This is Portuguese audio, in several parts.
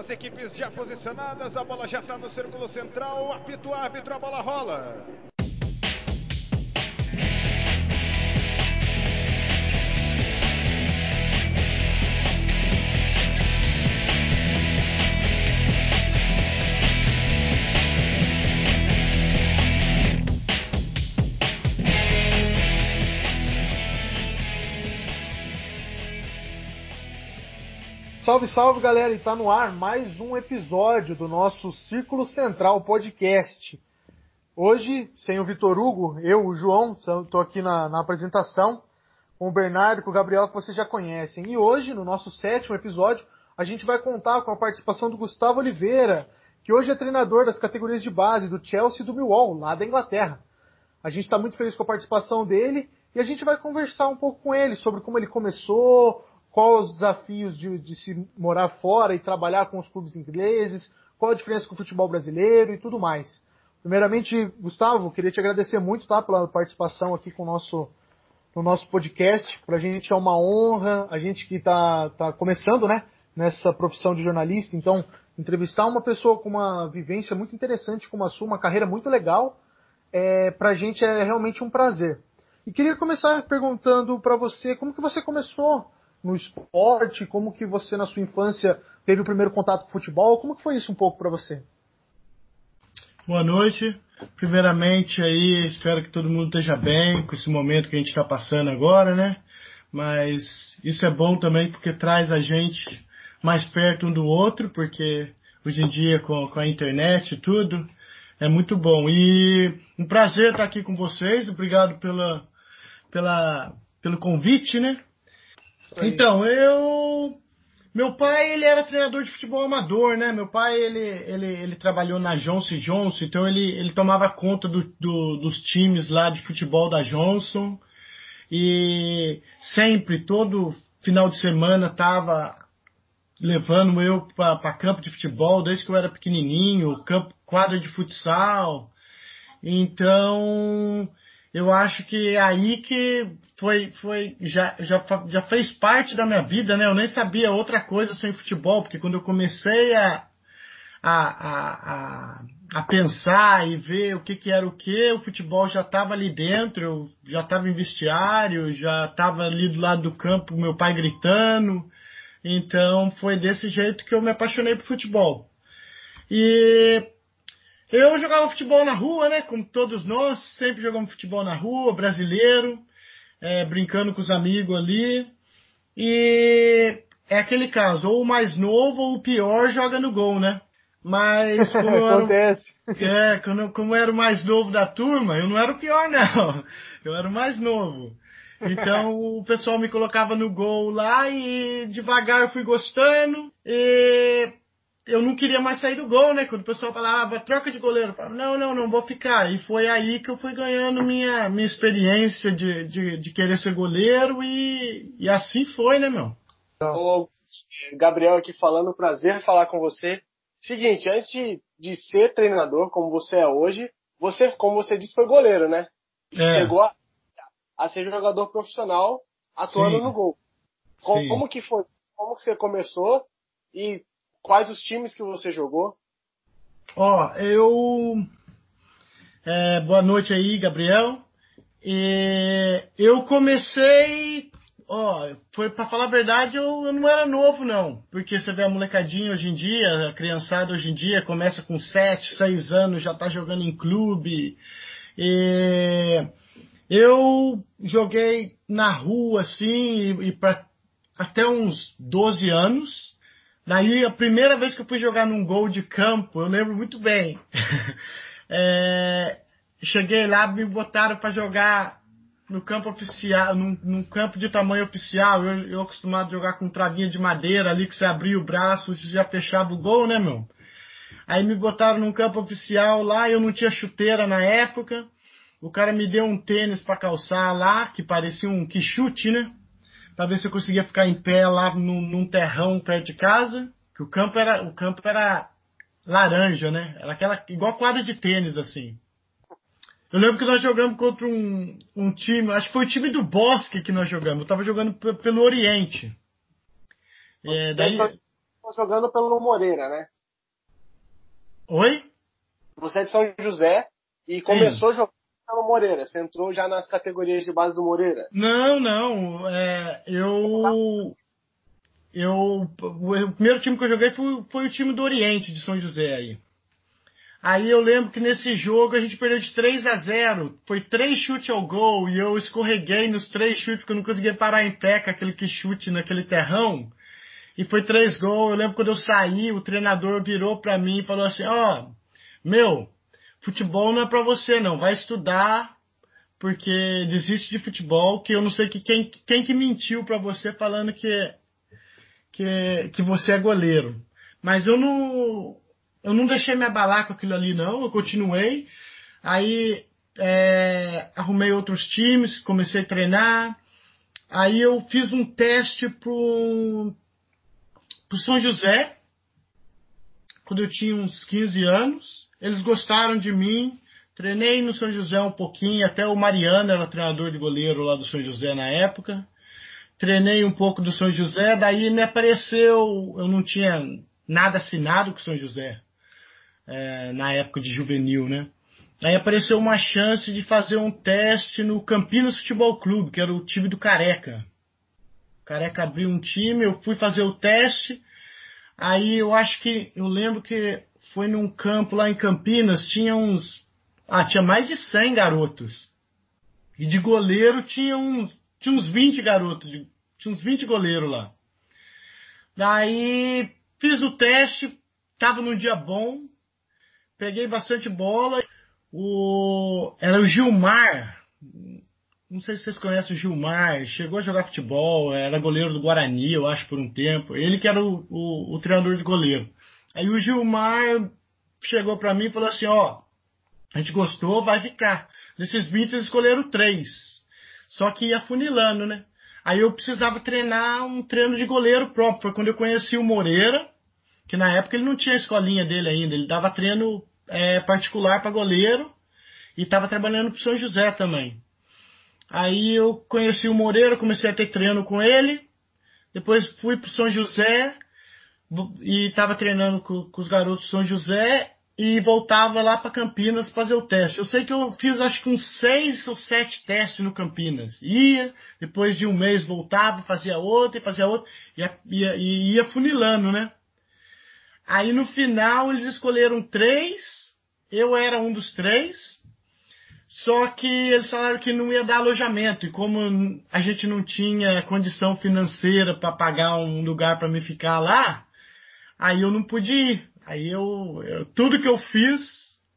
As equipes já posicionadas, a bola já está no círculo central, apito o árbitro, a bola rola. Salve, salve galera! E tá no ar mais um episódio do nosso Círculo Central Podcast. Hoje, sem o Vitor Hugo, eu, o João, estou aqui na, na, apresentação, com o Bernardo, com o Gabriel, que vocês já conhecem. E hoje, no nosso sétimo episódio, a gente vai contar com a participação do Gustavo Oliveira, que hoje é treinador das categorias de base do Chelsea e do Millwall, lá da Inglaterra. A gente está muito feliz com a participação dele e a gente vai conversar um pouco com ele sobre como ele começou, quais os desafios de, de, se morar fora e trabalhar com os clubes ingleses, qual a diferença com o futebol brasileiro e tudo mais. Primeiramente, Gustavo, queria te agradecer muito tá, pela participação aqui com o nosso, no nosso podcast. Para a gente é uma honra, a gente que está tá começando né, nessa profissão de jornalista, então entrevistar uma pessoa com uma vivência muito interessante como a sua, uma carreira muito legal, é, para a gente é realmente um prazer. E queria começar perguntando para você como que você começou no esporte? Como que você na sua infância teve o primeiro contato com futebol? Como que foi isso um pouco para você? Boa noite. Primeiramente aí, espero que todo mundo esteja bem com esse momento que a gente está passando agora, né? Mas isso é bom também porque traz a gente mais perto um do outro, porque hoje em dia com, com a internet e tudo, é muito bom. E um prazer estar aqui com vocês. Obrigado pela, pela, pelo convite, né? Então, eu. Meu pai, ele era treinador de futebol amador, né? Meu pai, ele, ele, ele trabalhou na Johnson Johnson, então ele, ele tomava conta do, do, dos times lá de futebol da Johnson. E sempre, todo final de semana, tava levando eu para campo de futebol, desde que eu era pequenininho, campo, quadra de futsal. Então, eu acho que é aí que foi, foi já, já, já fez parte da minha vida, né? Eu nem sabia outra coisa sem futebol, porque quando eu comecei a, a, a, a, pensar e ver o que, que era o que, o futebol já estava ali dentro, eu já estava em vestiário, já estava ali do lado do campo, meu pai gritando. Então foi desse jeito que eu me apaixonei por futebol. E eu jogava futebol na rua, né? Como todos nós, sempre jogamos futebol na rua, brasileiro, é, brincando com os amigos ali. E é aquele caso, ou o mais novo ou o pior joga no gol, né? Mas como eu era, é, como, como eu era o mais novo da turma, eu não era o pior, não. Eu era o mais novo. Então o pessoal me colocava no gol lá e devagar eu fui gostando. E eu não queria mais sair do gol, né? Quando o pessoal falava, troca de goleiro, eu falava, não, não, não, vou ficar. E foi aí que eu fui ganhando minha, minha experiência de, de, de querer ser goleiro e, e assim foi, né, meu? Ô, Gabriel aqui falando, prazer falar com você. Seguinte, antes de, de ser treinador, como você é hoje, você, como você disse, foi goleiro, né? É. Chegou a, a ser jogador profissional atuando Sim. no gol. Como, como que foi? Como que você começou e Quais os times que você jogou? Ó, eu. É, boa noite aí, Gabriel. E eu comecei. Ó, foi para falar a verdade, eu, eu, não era novo, não. Porque você vê a molecadinha hoje em dia, a criançada hoje em dia começa com 7, 6 anos, já tá jogando em clube. E eu joguei na rua, assim, e, e pra, até uns 12 anos. Daí, a primeira vez que eu fui jogar num gol de campo, eu lembro muito bem. é, cheguei lá, me botaram para jogar no campo oficial, num, num, campo de tamanho oficial. Eu, eu acostumado a jogar com travinha de madeira ali, que você abria o braço e já fechava o gol, né, meu? Aí me botaram num campo oficial lá, eu não tinha chuteira na época. O cara me deu um tênis para calçar lá, que parecia um quichute, né? Para ver se eu conseguia ficar em pé lá num, num, terrão perto de casa, que o campo era o campo era laranja, né? Era aquela igual quadra de tênis assim. Eu lembro que nós jogamos contra um, um time, acho que foi o time do Bosque que nós jogamos. Eu tava jogando pelo Oriente. É, daí... começou jogando pelo Moreira, né? Oi? Você é de São José e começou jogando pelo Moreira. Você entrou já nas categorias de base do Moreira? Não, não. É, eu. Eu. O primeiro time que eu joguei foi, foi o time do Oriente de São José aí. Aí eu lembro que nesse jogo a gente perdeu de 3 a 0. Foi três chutes ao gol e eu escorreguei nos três chutes porque eu não conseguia parar em pé com aquele que chute naquele terrão. E foi três gols. Eu lembro quando eu saí, o treinador virou para mim e falou assim: Ó, oh, meu, futebol não é para você não, vai estudar porque desiste de futebol, que eu não sei que quem, quem que mentiu para você falando que, que, que você é goleiro. Mas eu não, eu não deixei me abalar com aquilo ali, não. Eu continuei. Aí é, arrumei outros times, comecei a treinar. Aí eu fiz um teste pro, pro São José, quando eu tinha uns 15 anos. Eles gostaram de mim. Treinei no São José um pouquinho, até o Mariano era treinador de goleiro lá do São José na época. Treinei um pouco do São José, daí me apareceu, eu não tinha nada assinado com o São José é, na época de juvenil, né? Aí apareceu uma chance de fazer um teste no Campinas Futebol Clube, que era o time do Careca. O Careca abriu um time, eu fui fazer o teste. Aí eu acho que, eu lembro que foi num campo lá em Campinas, tinha uns, ah, tinha mais de 100 garotos. E de goleiro tinha uns, tinha uns 20 garotos, tinha uns 20 goleiros lá. Daí fiz o teste, tava num dia bom, peguei bastante bola. O, era o Gilmar. Não sei se vocês conhecem o Gilmar. Chegou a jogar futebol, era goleiro do Guarani, eu acho, por um tempo. Ele que era o, o, o treinador de goleiro. Aí o Gilmar chegou para mim e falou assim: Ó, a gente gostou, vai ficar. Desses 20, eles escolheram três. Só que ia funilando, né? Aí eu precisava treinar um treino de goleiro próprio. Foi quando eu conheci o Moreira, que na época ele não tinha a escolinha dele ainda. Ele dava treino é, particular para goleiro e estava trabalhando para São José também. Aí eu conheci o Moreira, comecei a ter treino com ele. Depois fui para São José e estava treinando com, com, os garotos de São José e voltava lá para Campinas fazer o teste. Eu sei que eu fiz acho que uns seis ou sete testes no Campinas. Ia, depois de um mês voltava, fazia outro e fazia outro, e ia, ia, ia funilando, né? Aí no final eles escolheram três, eu era um dos três, só que eles falaram que não ia dar alojamento, e como a gente não tinha condição financeira para pagar um lugar para me ficar lá, aí eu não pude ir. Aí eu, eu, tudo que eu fiz,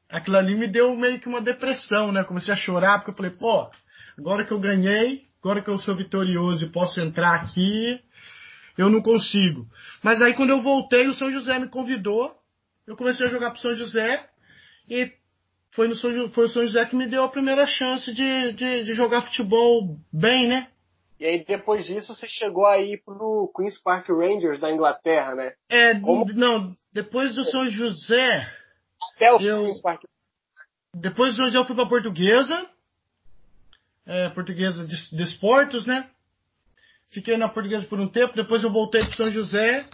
aquilo ali me deu meio que uma depressão, né? Comecei a chorar porque eu falei, pô, agora que eu ganhei, agora que eu sou vitorioso e posso entrar aqui, eu não consigo. Mas aí quando eu voltei, o São José me convidou, eu comecei a jogar pro São José e foi, no São, foi o São José que me deu a primeira chance de, de, de jogar futebol bem, né? E aí depois disso você chegou aí pro Queen's Park Rangers da Inglaterra, né? É, Como... não, depois do São José. Até o eu, Queen's Park. Depois do São José eu fui pra Portuguesa. É, portuguesa de, de esportes, né? Fiquei na Portuguesa por um tempo, depois eu voltei para São José.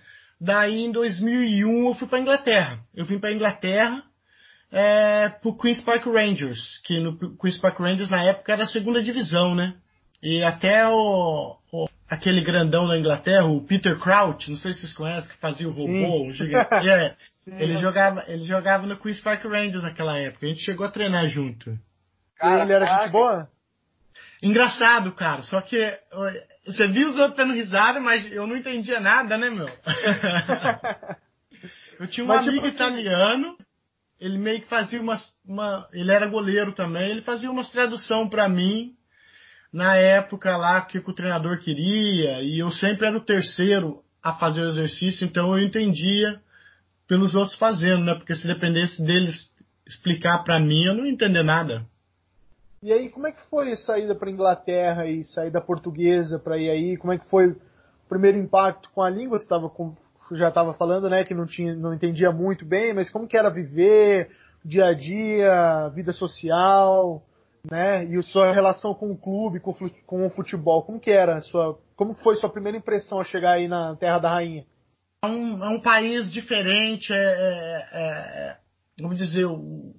Daí em 2001 eu fui para Inglaterra. Eu vim para Inglaterra é, pro Queens Park Rangers, que no Queens Park Rangers na época era a segunda divisão, né? E até o, o aquele grandão da Inglaterra, o Peter Crouch, não sei se vocês conhecem, que fazia o robô, um gigante. É, ele jogava, ele jogava no Queens Park Rangers naquela época. A gente chegou a treinar junto. Cara, ele era gente boa? Engraçado, cara. Só que você viu os outros dando risada, mas eu não entendia nada, né, meu? eu tinha um mas, amigo tipo, assim, italiano, ele meio que fazia umas, uma, ele era goleiro também, ele fazia umas tradução para mim na época lá que o treinador queria, e eu sempre era o terceiro a fazer o exercício, então eu entendia pelos outros fazendo, né? Porque se dependesse deles explicar para mim, eu não ia entender nada. E aí, como é que foi a saída para Inglaterra e saída portuguesa para ir aí? Como é que foi o primeiro impacto com a língua? Você tava com, já estava falando, né, que não tinha, não entendia muito bem, mas como que era viver dia a dia, vida social, né? E sua relação com o clube, com, o futebol, como que era? Sua, como foi sua primeira impressão ao chegar aí na Terra da Rainha? é um, é um país diferente, é, é, é vamos dizer, o,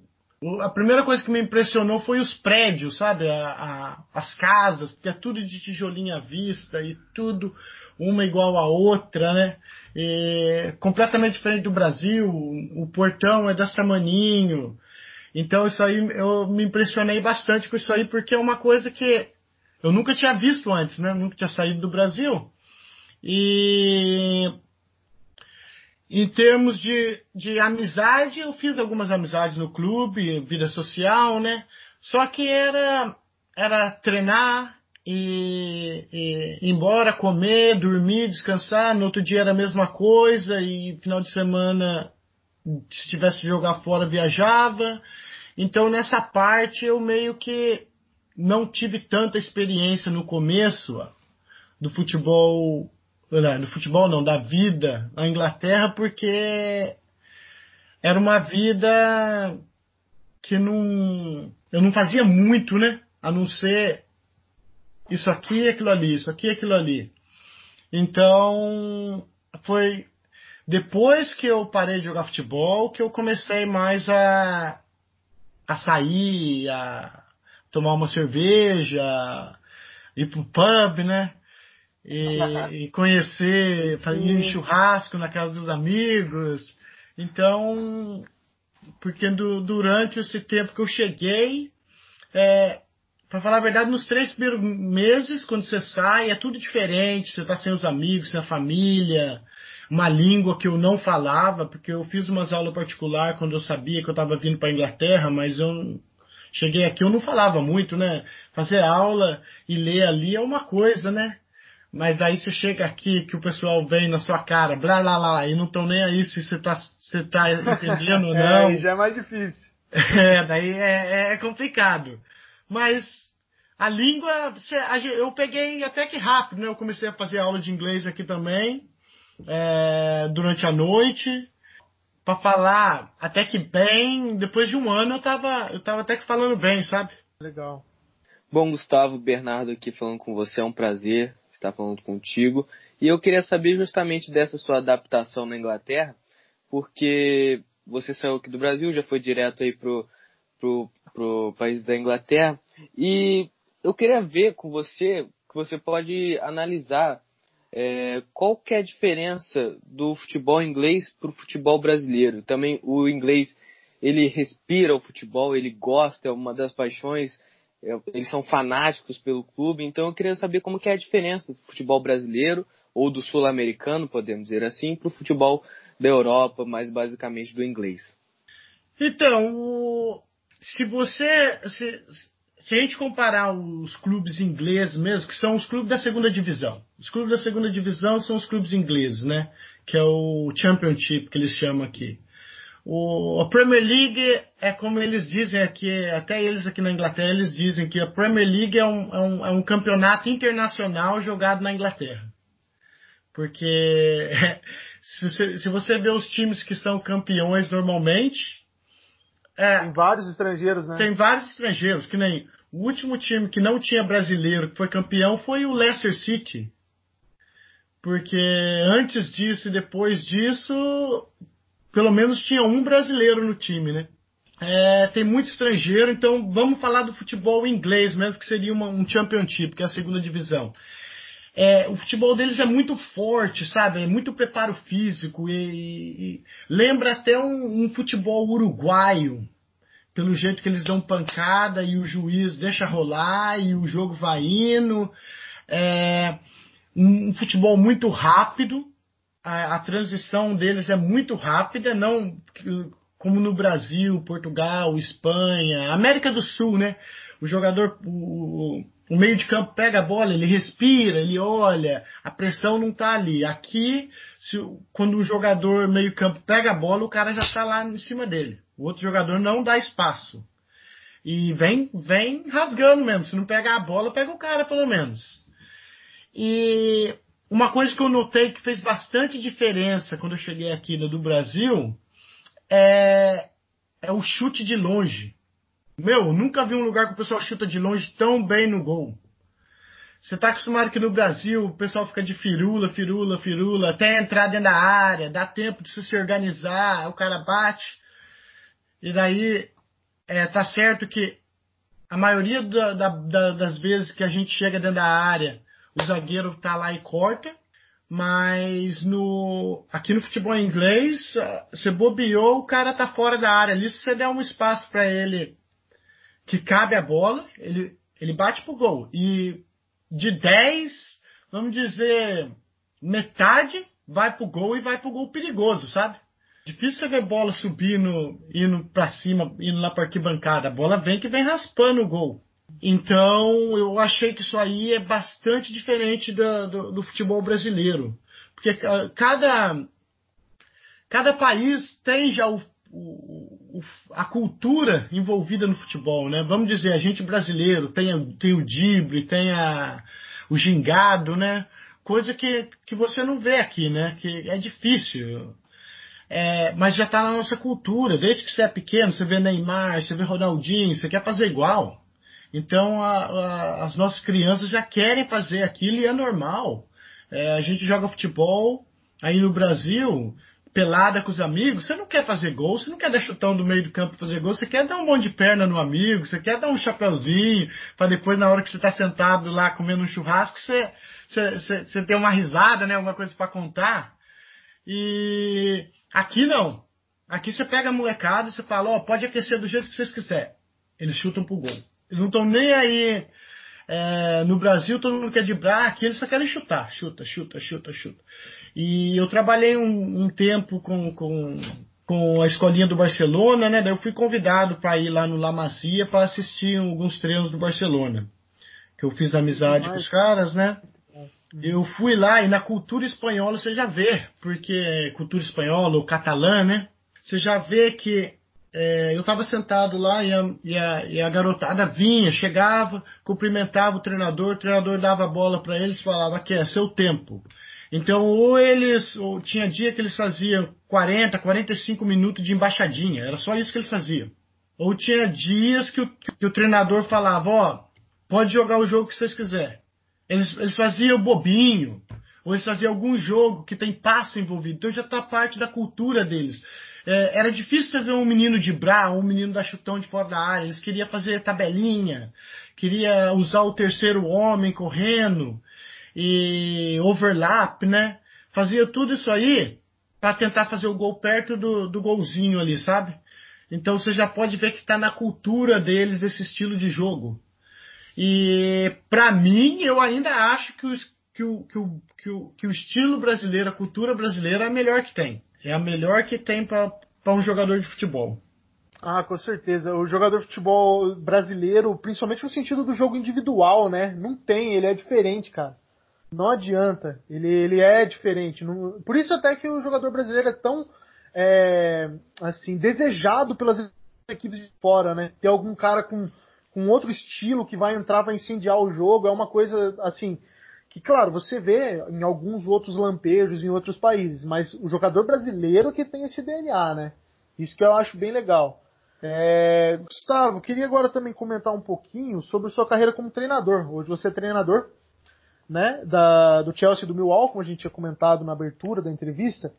a primeira coisa que me impressionou foi os prédios, sabe? A, a, as casas, porque é tudo de tijolinho à vista e tudo uma igual à outra, né? E, completamente diferente do Brasil, o, o portão é desse tamaninho. Então isso aí eu me impressionei bastante com isso aí, porque é uma coisa que eu nunca tinha visto antes, né? Nunca tinha saído do Brasil. E em termos de, de amizade, eu fiz algumas amizades no clube, vida social, né? Só que era, era treinar e, e embora, comer, dormir, descansar. No outro dia era a mesma coisa e final de semana, se tivesse que jogar fora, viajava. Então nessa parte eu meio que não tive tanta experiência no começo do futebol no futebol não, da vida na Inglaterra, porque era uma vida que não, eu não fazia muito, né? A não ser isso aqui, aquilo ali, isso aqui, aquilo ali. Então, foi depois que eu parei de jogar futebol que eu comecei mais a, a sair, a tomar uma cerveja, ir pro pub, né? e, e conhecer, fazer um churrasco na casa dos amigos. Então, porque do, durante esse tempo que eu cheguei, é, para falar a verdade, nos três primeiros meses, quando você sai, é tudo diferente. Você está sem os amigos, sem a família, uma língua que eu não falava, porque eu fiz umas aulas particulares quando eu sabia que eu estava vindo para Inglaterra, mas eu cheguei aqui eu não falava muito, né? Fazer aula e ler ali é uma coisa, né? Mas aí você chega aqui que o pessoal vem na sua cara, blá blá blá, e não estão nem aí se você tá, você tá entendendo ou não. é, já é mais difícil. É, daí é, é complicado. Mas a língua, eu peguei até que rápido, né? Eu comecei a fazer aula de inglês aqui também, é, durante a noite. Para falar até que bem, depois de um ano eu tava, eu tava até que falando bem, sabe? Legal. Bom, Gustavo, Bernardo aqui falando com você, é um prazer estar falando contigo. E eu queria saber justamente dessa sua adaptação na Inglaterra, porque você saiu aqui do Brasil, já foi direto aí pro, pro, pro país da Inglaterra, e eu queria ver com você, que você pode analisar é, qual que é a diferença do futebol inglês para o futebol brasileiro. Também o inglês, ele respira o futebol, ele gosta, é uma das paixões eles são fanáticos pelo clube, então eu queria saber como que é a diferença do futebol brasileiro ou do sul-americano, podemos dizer assim, para o futebol da Europa, mais basicamente do inglês. Então, se você se, se, a gente comparar os clubes ingleses mesmo, que são os clubes da segunda divisão, os clubes da segunda divisão são os clubes ingleses, né? Que é o Championship que eles chamam aqui. O, a Premier League é como eles dizem aqui, até eles aqui na Inglaterra, eles dizem que a Premier League é um, é um, é um campeonato internacional jogado na Inglaterra. Porque se se você vê os times que são campeões normalmente. É, tem vários estrangeiros, né? Tem vários estrangeiros, que nem o último time que não tinha brasileiro que foi campeão foi o Leicester City. Porque antes disso e depois disso, pelo menos tinha um brasileiro no time, né? É, tem muito estrangeiro, então vamos falar do futebol inglês mesmo, que seria uma, um championship, que é a segunda divisão. É, o futebol deles é muito forte, sabe? É muito preparo físico e, e lembra até um, um, futebol uruguaio, pelo jeito que eles dão pancada e o juiz deixa rolar e o jogo vai indo. É, um, um futebol muito rápido, a, a transição deles é muito rápida, não como no Brasil, Portugal, Espanha, América do Sul, né? O jogador, o, o meio de campo pega a bola, ele respira, ele olha, a pressão não tá ali. Aqui, se, quando o jogador meio campo pega a bola, o cara já está lá em cima dele. O outro jogador não dá espaço. E vem, vem rasgando mesmo. Se não pegar a bola, pega o cara pelo menos. E uma coisa que eu notei que fez bastante diferença quando eu cheguei aqui no do Brasil é, é o chute de longe. Meu, nunca vi um lugar que o pessoal chuta de longe tão bem no gol. Você está acostumado que no Brasil o pessoal fica de firula, firula, firula, até entrar dentro da área, dá tempo de se organizar, o cara bate. E daí, é, tá certo que a maioria da, da, das vezes que a gente chega dentro da área, o zagueiro tá lá e corta, mas no aqui no futebol inglês, você bobeou, o cara tá fora da área ali, se você der um espaço para ele que cabe a bola, ele, ele bate pro gol. E de 10, vamos dizer, metade vai pro gol e vai pro gol perigoso, sabe? Difícil você ver bola subindo, indo para cima, indo lá pra arquibancada. A bola vem que vem raspando o gol. Então, eu achei que isso aí é bastante diferente do, do, do futebol brasileiro. Porque cada, cada país tem já o, o, a cultura envolvida no futebol, né? Vamos dizer, a gente brasileiro tem, tem o drible, tem a, o gingado, né? Coisa que, que você não vê aqui, né? Que é difícil. É, mas já está na nossa cultura. Desde que você é pequeno, você vê Neymar, você vê Ronaldinho, você quer fazer igual. Então a, a, as nossas crianças já querem fazer aquilo e é normal. É, a gente joga futebol aí no Brasil, pelada com os amigos, você não quer fazer gol, você não quer dar chutão do meio do campo fazer gol, você quer dar um monte de perna no amigo, você quer dar um chapéuzinho, para depois, na hora que você está sentado lá comendo um churrasco, você, você, você, você ter uma risada, né? Alguma coisa para contar. E aqui não. Aqui você pega a molecada e você fala, ó, oh, pode aquecer do jeito que vocês quiserem. Eles chutam pro gol. Eles não estão nem aí. É, no Brasil todo mundo quer driblar, aqui eles só querem chutar. Chuta, chuta, chuta, chuta. E eu trabalhei um, um tempo com, com, com a escolinha do Barcelona, né? Daí eu fui convidado para ir lá no La Masia para assistir alguns treinos do Barcelona. Que eu fiz amizade com os caras, né? Eu fui lá e na cultura espanhola você já vê, porque cultura espanhola ou catalã, né? Você já vê que é, eu estava sentado lá e a, e, a, e a, garotada vinha, chegava, cumprimentava o treinador, o treinador dava a bola para eles e falava que é seu tempo. Então, ou eles, ou tinha dia que eles faziam 40, 45 minutos de embaixadinha, era só isso que eles faziam. Ou tinha dias que o, que o treinador falava, ó, pode jogar o jogo que vocês quiserem. Eles, eles faziam bobinho, ou eles faziam algum jogo que tem passo envolvido. Então já está parte da cultura deles. É, era difícil você ver um menino de bra, um menino da chutão de fora da área. Eles queriam fazer tabelinha, queria usar o terceiro homem correndo e overlap, né? Fazia tudo isso aí para tentar fazer o gol perto do, do golzinho ali, sabe? Então você já pode ver que está na cultura deles esse estilo de jogo. E para mim, eu ainda acho que, os, que, o, que, o, que, o, que o estilo brasileiro, a cultura brasileira é a melhor que tem. É a melhor que tem para um jogador de futebol. Ah, com certeza. O jogador de futebol brasileiro, principalmente no sentido do jogo individual, né? Não tem, ele é diferente, cara. Não adianta. Ele, ele é diferente. Não... Por isso até que o jogador brasileiro é tão é, assim desejado pelas equipes de fora, né? Ter algum cara com, com outro estilo que vai entrar para incendiar o jogo é uma coisa assim que claro você vê em alguns outros lampejos em outros países, mas o jogador brasileiro que tem esse DNA, né? Isso que eu acho bem legal. É, Gustavo, queria agora também comentar um pouquinho sobre sua carreira como treinador. Hoje você é treinador né, da, do Chelsea e do Millwall, como a gente tinha comentado na abertura da entrevista.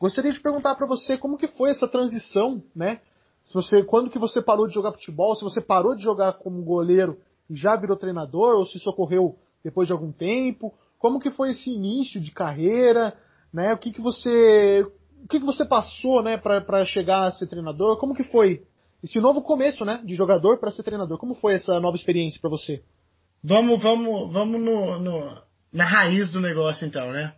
Gostaria de perguntar para você como que foi essa transição, né? Se você, quando que você parou de jogar futebol, se você parou de jogar como goleiro e já virou treinador, ou se isso ocorreu depois de algum tempo, como que foi esse início de carreira, né? O que que você, o que que você passou, né, para chegar a ser treinador? Como que foi esse novo começo, né, de jogador para ser treinador? Como foi essa nova experiência para você? Vamos, vamos, vamos no, no, na raiz do negócio então, né?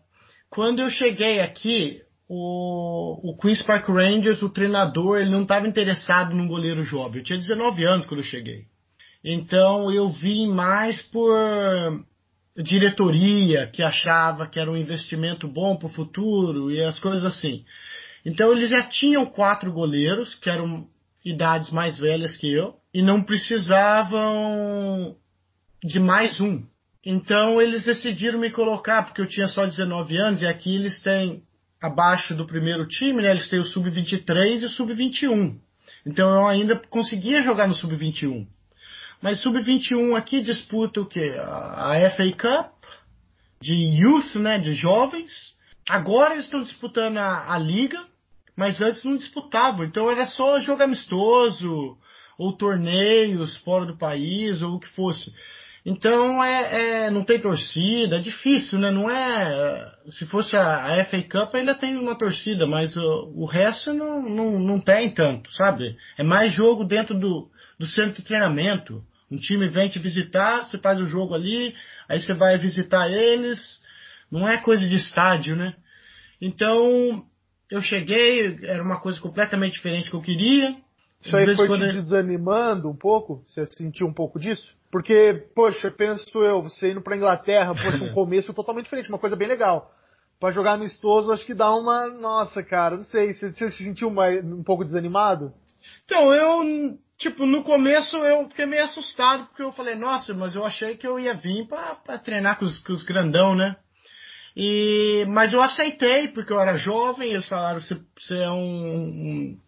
Quando eu cheguei aqui, o, o Queen's Park Rangers, o treinador, ele não estava interessado num goleiro jovem. Eu tinha 19 anos quando eu cheguei. Então eu vim mais por diretoria que achava que era um investimento bom para o futuro e as coisas assim. Então eles já tinham quatro goleiros que eram idades mais velhas que eu e não precisavam de mais um. Então eles decidiram me colocar, porque eu tinha só 19 anos, e aqui eles têm, abaixo do primeiro time, né, eles têm o sub-23 e o sub-21. Então eu ainda conseguia jogar no sub-21. Mas sub-21 aqui disputa o quê? A FA Cup de youth, né, de jovens. Agora eles estão disputando a, a liga, mas antes não disputavam. Então era só jogo amistoso ou torneios fora do país ou o que fosse. Então é, é, não tem torcida, é difícil, né? Não é. Se fosse a, a FA Cup ainda tem uma torcida, mas o, o resto não, não, não tem tanto, sabe? É mais jogo dentro do, do centro de treinamento. Um time vem te visitar, você faz o jogo ali, aí você vai visitar eles. Não é coisa de estádio, né? Então eu cheguei, era uma coisa completamente diferente que eu queria. Isso aí foi te desanimando um pouco? Você sentiu um pouco disso? Porque, poxa, penso eu, você indo pra Inglaterra, poxa, um começo totalmente diferente, uma coisa bem legal. Pra jogar amistoso, acho que dá uma. Nossa, cara, não sei, você, você se sentiu mais, um pouco desanimado? Então, eu, tipo, no começo eu fiquei meio assustado, porque eu falei, nossa, mas eu achei que eu ia vir pra, pra treinar com os, com os grandão, né? E, mas eu aceitei, porque eu era jovem, eles falaram que você, você é um, um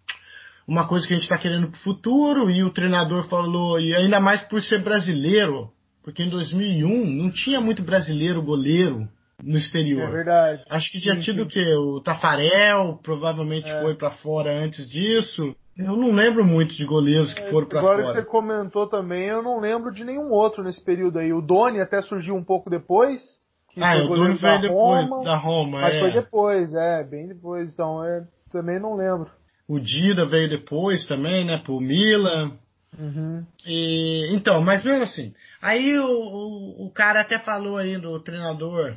uma coisa que a gente está querendo para o futuro, e o treinador falou, e ainda mais por ser brasileiro, porque em 2001 não tinha muito brasileiro goleiro no exterior. É verdade. Acho que tinha sim, tido sim. o quê? O Tafarel, provavelmente é. foi para fora antes disso. Eu não lembro muito de goleiros que é, foram para fora. Agora que você comentou também, eu não lembro de nenhum outro nesse período aí. O Doni até surgiu um pouco depois. ah, o Doni veio depois Roma, da Roma, Mas é. foi depois, é, bem depois. Então, é, também não lembro. O Dida veio depois também, né? Pro Milan. Uhum. E, então, mas mesmo assim. Aí o, o, o cara até falou aí do treinador.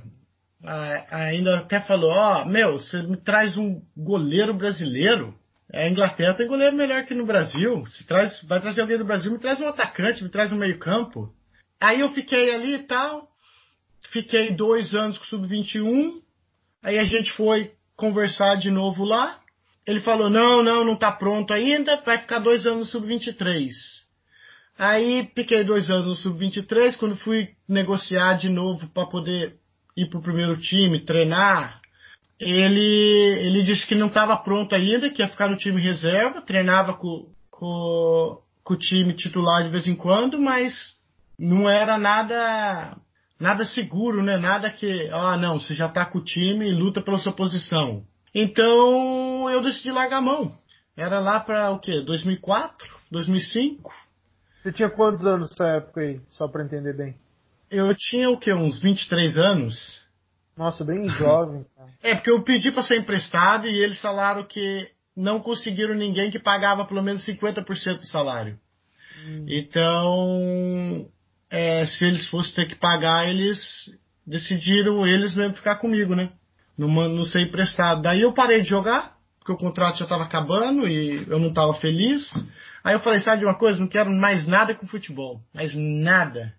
ainda até falou, ó, oh, meu, você me traz um goleiro brasileiro. A Inglaterra tem goleiro melhor que no Brasil. Se traz, vai trazer alguém do Brasil, me traz um atacante, me traz um meio campo. Aí eu fiquei ali e tal. Fiquei dois anos com o Sub-21. Aí a gente foi conversar de novo lá. Ele falou: não, não, não está pronto ainda, vai ficar dois anos no sub-23. Aí fiquei dois anos no sub-23, quando fui negociar de novo para poder ir para o primeiro time, treinar, ele, ele disse que não estava pronto ainda, que ia ficar no time reserva, treinava com, com, com o time titular de vez em quando, mas não era nada nada seguro, né? Nada que, ah, não, você já está com o time e luta pela sua posição. Então eu decidi largar a mão. Era lá para o quê? 2004? 2005? Você tinha quantos anos nessa época aí? Só para entender bem. Eu tinha o quê? Uns 23 anos. Nossa, bem jovem. É, porque eu pedi para ser emprestado e eles falaram que não conseguiram ninguém que pagava pelo menos 50% do salário. Hum. Então, é, se eles fossem ter que pagar, eles decidiram eles mesmo ficar comigo, né? Não, não ser emprestado. Daí eu parei de jogar, porque o contrato já estava acabando e eu não estava feliz. Aí eu falei, sabe de uma coisa? Não quero mais nada com futebol. Mais nada.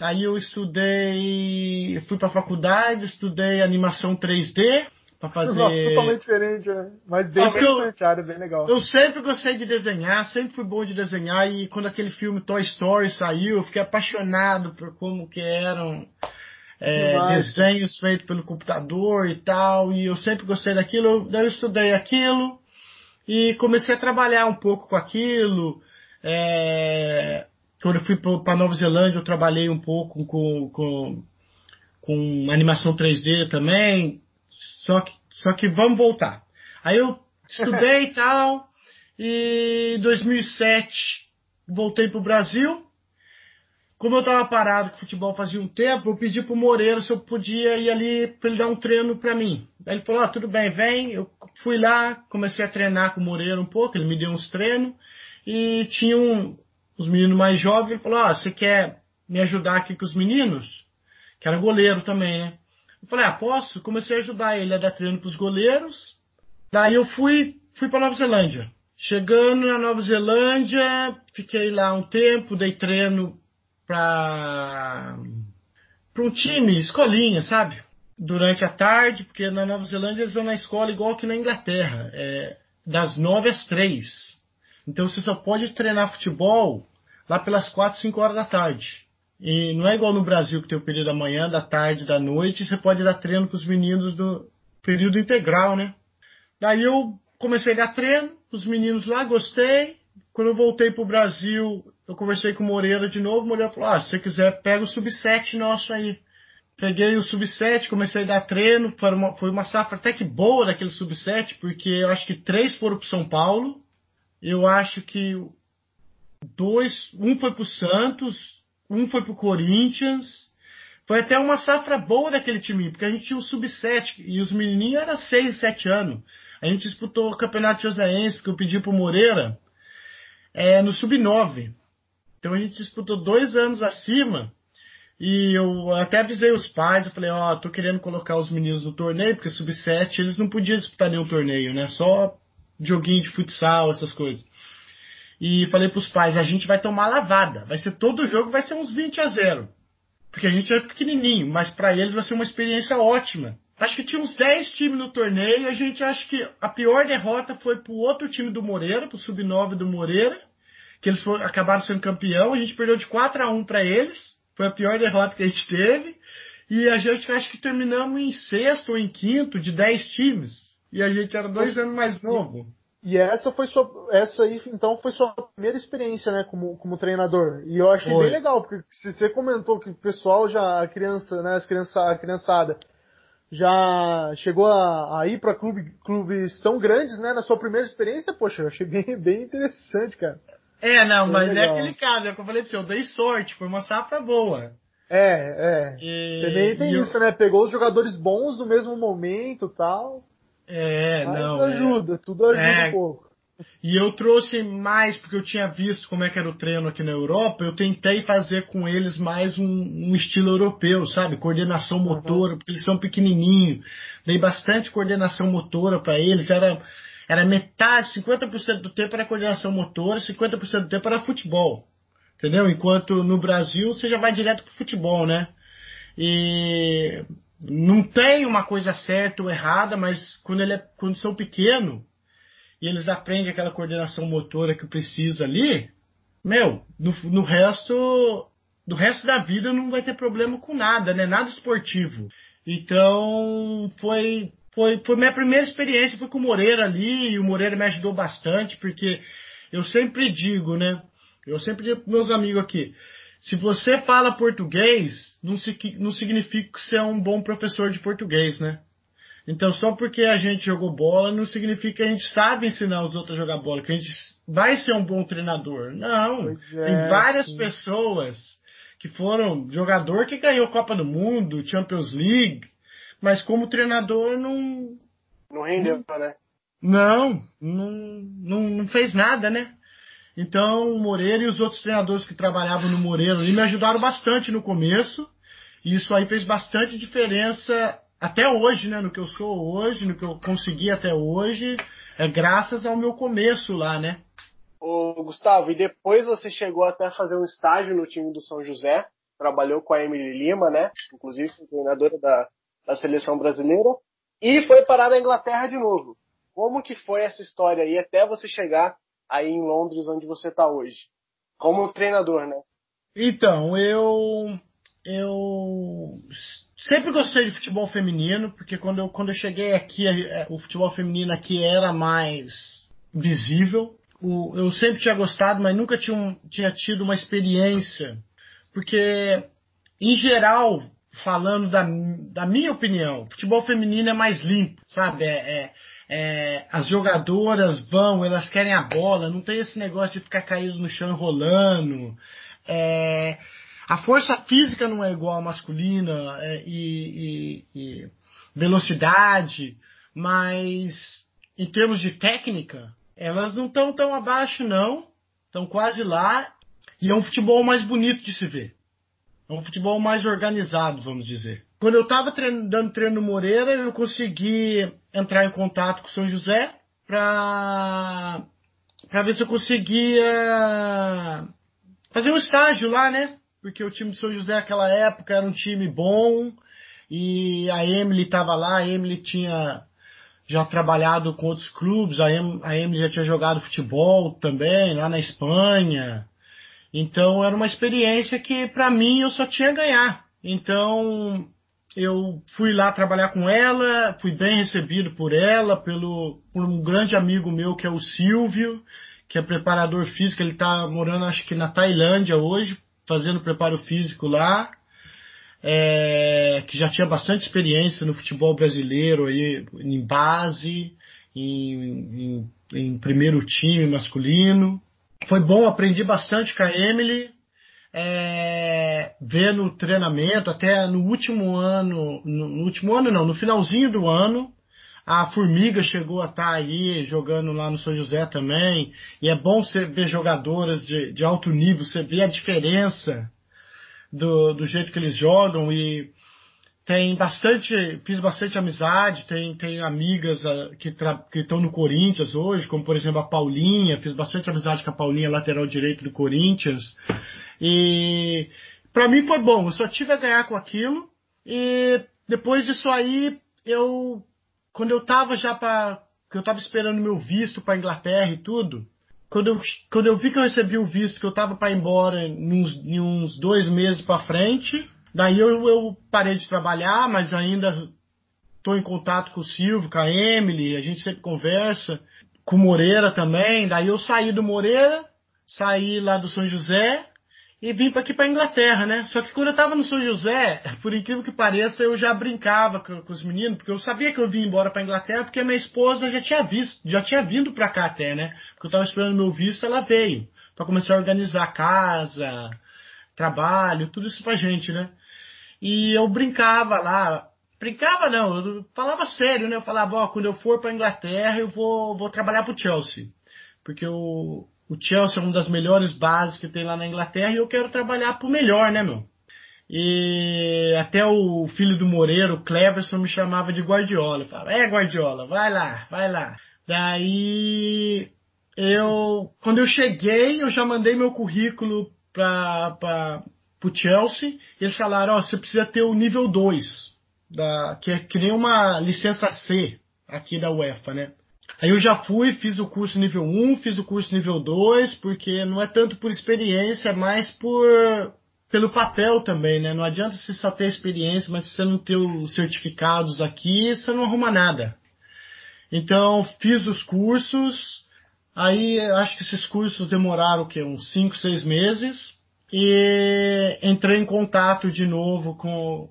Aí eu estudei, fui para a faculdade, estudei animação 3D para fazer. Nossa, totalmente diferente, né? Mas bem interessante, eu, área bem legal. Eu sempre gostei de desenhar, sempre fui bom de desenhar e quando aquele filme Toy Story saiu, eu fiquei apaixonado por como que eram é, desenhos feitos pelo computador e tal, e eu sempre gostei daquilo, daí eu estudei aquilo e comecei a trabalhar um pouco com aquilo. É, quando eu fui para Nova Zelândia, eu trabalhei um pouco com, com, com animação 3D também, só que, só que vamos voltar. Aí eu estudei e tal, e em 2007 voltei para o Brasil, como eu estava parado com futebol fazia um tempo, eu pedi pro Moreira se eu podia ir ali para ele dar um treino para mim. Aí ele falou: ah, tudo bem, vem. Eu fui lá, comecei a treinar com o Moreira um pouco, ele me deu uns treinos e tinha um, os meninos mais jovens. Ele falou: ah, você quer me ajudar aqui com os meninos? Que era goleiro também, né? Eu falei: ah, posso? Comecei a ajudar ele a dar treino para os goleiros. Daí eu fui, fui para Nova Zelândia. Chegando na Nova Zelândia, fiquei lá um tempo, dei treino para um time, escolinha, sabe? Durante a tarde, porque na Nova Zelândia eles vão na escola igual que na Inglaterra, é, das nove às três. Então você só pode treinar futebol lá pelas quatro, cinco horas da tarde. E não é igual no Brasil que tem o período da manhã, da tarde, da noite, você pode dar treino com os meninos do período integral, né? Daí eu comecei a dar treino, os meninos lá, gostei. Quando eu voltei para o Brasil, eu conversei com o Moreira de novo, o Moreira falou, ah, se você quiser, pega o sub-7 nosso aí. Peguei o sub-7, comecei a dar treino, foi uma, foi uma safra até que boa daquele sub-7, porque eu acho que três foram pro São Paulo, eu acho que dois, um foi pro Santos, um foi pro Corinthians, foi até uma safra boa daquele time, porque a gente tinha o sub-7 e os menininhos eram 6, 7 anos. A gente disputou o Campeonato Joséense, porque eu pedi pro Moreira, é, no sub-9. Então a gente disputou dois anos acima. E eu até avisei os pais, eu falei, ó, oh, tô querendo colocar os meninos no torneio, porque sub-7 eles não podiam disputar nenhum torneio, né? Só joguinho de futsal, essas coisas. E falei pros pais, a gente vai tomar lavada. Vai ser todo jogo, vai ser uns 20 a 0. Porque a gente é pequenininho, mas para eles vai ser uma experiência ótima. Acho que tinha uns 10 times no torneio, a gente acha que a pior derrota foi pro outro time do Moreira, pro sub-9 do Moreira que eles foram, acabaram sendo campeão. A gente perdeu de 4 a 1 para eles. Foi a pior derrota que a gente teve. E a gente acho que terminamos em sexto ou em quinto de 10 times. E a gente era dois anos mais novo. E essa foi sua, essa aí então foi sua primeira experiência, né, como, como treinador. E eu achei foi. bem legal, porque se você comentou que o pessoal já, a criança, né, as criança, a criançada já chegou a, a ir para clube, clubes tão grandes, né, na sua primeira experiência, poxa, eu achei bem, bem interessante, cara. É, não, mas é aquele caso, é o que eu falei pra você, eu dei sorte, foi uma safra boa. É, é. E, Também tem isso, eu... né? Pegou os jogadores bons no mesmo momento tal. É, mas não. ajuda, é... tudo ajuda é... um pouco. E eu trouxe mais, porque eu tinha visto como é que era o treino aqui na Europa, eu tentei fazer com eles mais um, um estilo europeu, sabe? Coordenação motora, uhum. porque eles são pequenininhos. Dei bastante coordenação motora para eles, era era metade, 50% do tempo era coordenação motora, 50% do tempo era futebol. Entendeu? Enquanto no Brasil você já vai direto pro futebol, né? E não tem uma coisa certa ou errada, mas quando, ele é, quando são pequenos e eles aprendem aquela coordenação motora que precisa ali, meu, no, no resto do resto da vida não vai ter problema com nada, né? Nada esportivo. Então foi foi, foi minha primeira experiência, foi com o Moreira ali, e o Moreira me ajudou bastante, porque eu sempre digo, né? Eu sempre digo para meus amigos aqui, se você fala português, não, se, não significa que você é um bom professor de português, né? Então, só porque a gente jogou bola, não significa que a gente sabe ensinar os outros a jogar bola, que a gente vai ser um bom treinador. Não. É, Tem várias sim. pessoas que foram jogador que ganhou Copa do Mundo, Champions League, mas como treinador não. Não rendeu, né? Não, não, não, não fez nada, né? Então, o Moreira e os outros treinadores que trabalhavam no Moreira ali me ajudaram bastante no começo. E isso aí fez bastante diferença até hoje, né? No que eu sou hoje, no que eu consegui até hoje, é graças ao meu começo lá, né? Ô, Gustavo, e depois você chegou até a fazer um estágio no time do São José, trabalhou com a Emily Lima, né? Inclusive, treinadora da, da seleção brasileira e foi parar na Inglaterra de novo. Como que foi essa história aí até você chegar aí em Londres, onde você está hoje? Como treinador, né? Então, eu eu sempre gostei de futebol feminino, porque quando eu, quando eu cheguei aqui, é, o futebol feminino aqui era mais visível. O, eu sempre tinha gostado, mas nunca tinha, tinha tido uma experiência, porque em geral falando da, da minha opinião, futebol feminino é mais limpo, sabe? É, é, é, as jogadoras vão, elas querem a bola, não tem esse negócio de ficar caído no chão rolando. É, a força física não é igual à masculina é, e, e, e velocidade, mas em termos de técnica, elas não estão tão abaixo, não. Estão quase lá. E é um futebol mais bonito de se ver. É um futebol mais organizado, vamos dizer. Quando eu estava dando treino no Moreira, eu consegui entrar em contato com o São José para para ver se eu conseguia fazer um estágio lá, né? Porque o time do São José naquela época era um time bom e a Emily estava lá, a Emily tinha já trabalhado com outros clubes, a, em, a Emily já tinha jogado futebol também lá na Espanha. Então era uma experiência que para mim eu só tinha a ganhar. Então eu fui lá trabalhar com ela, fui bem recebido por ela, pelo por um grande amigo meu que é o Silvio, que é preparador físico, ele está morando acho que na Tailândia hoje, fazendo preparo físico lá, é, que já tinha bastante experiência no futebol brasileiro aí, em base, em, em, em primeiro time masculino. Foi bom, aprendi bastante com a Emily, é, vendo o treinamento, até no último ano, no, último ano não, no finalzinho do ano, a Formiga chegou a estar tá aí jogando lá no São José também, e é bom você ver jogadoras de, de alto nível, você vê a diferença do, do jeito que eles jogam e tem bastante, fiz bastante amizade, tem, tem amigas uh, que estão no Corinthians hoje, como por exemplo a Paulinha, fiz bastante amizade com a Paulinha, lateral direito do Corinthians. E para mim foi bom, eu só tive a ganhar com aquilo. E depois disso aí, eu quando eu tava já para que eu tava esperando meu visto para Inglaterra e tudo, quando eu, quando eu vi que eu recebi o visto, que eu tava para ir embora em uns, em uns dois meses para frente, Daí eu, eu parei de trabalhar, mas ainda estou em contato com o Silvio, com a Emily, a gente sempre conversa, com o Moreira também. Daí eu saí do Moreira, saí lá do São José e vim para aqui para Inglaterra, né? Só que quando eu estava no São José, por incrível que pareça, eu já brincava com, com os meninos, porque eu sabia que eu vim embora para Inglaterra, porque minha esposa já tinha visto, já tinha vindo para cá até, né? Porque eu estava esperando meu visto, ela veio para começar a organizar casa, trabalho, tudo isso pra gente, né? E eu brincava lá. Brincava não, eu falava sério, né? Eu falava, ó, quando eu for para Inglaterra, eu vou, vou trabalhar pro Chelsea. Porque o, o Chelsea é uma das melhores bases que tem lá na Inglaterra e eu quero trabalhar pro melhor, né, meu? E até o filho do Moreira, o Cleverson, me chamava de Guardiola. Eu falava, é Guardiola, vai lá, vai lá. Daí eu, quando eu cheguei, eu já mandei meu currículo para pro Chelsea, eles falaram, ó, oh, você precisa ter o nível 2, da, que é que nem uma licença C aqui da UEFA, né? Aí eu já fui, fiz o curso nível 1, fiz o curso nível 2, porque não é tanto por experiência, é mais por pelo papel também, né? Não adianta você só ter experiência, mas se você não ter os certificados aqui, você não arruma nada. Então, fiz os cursos, aí acho que esses cursos demoraram o quê? Uns 5, 6 meses e entrei em contato de novo com,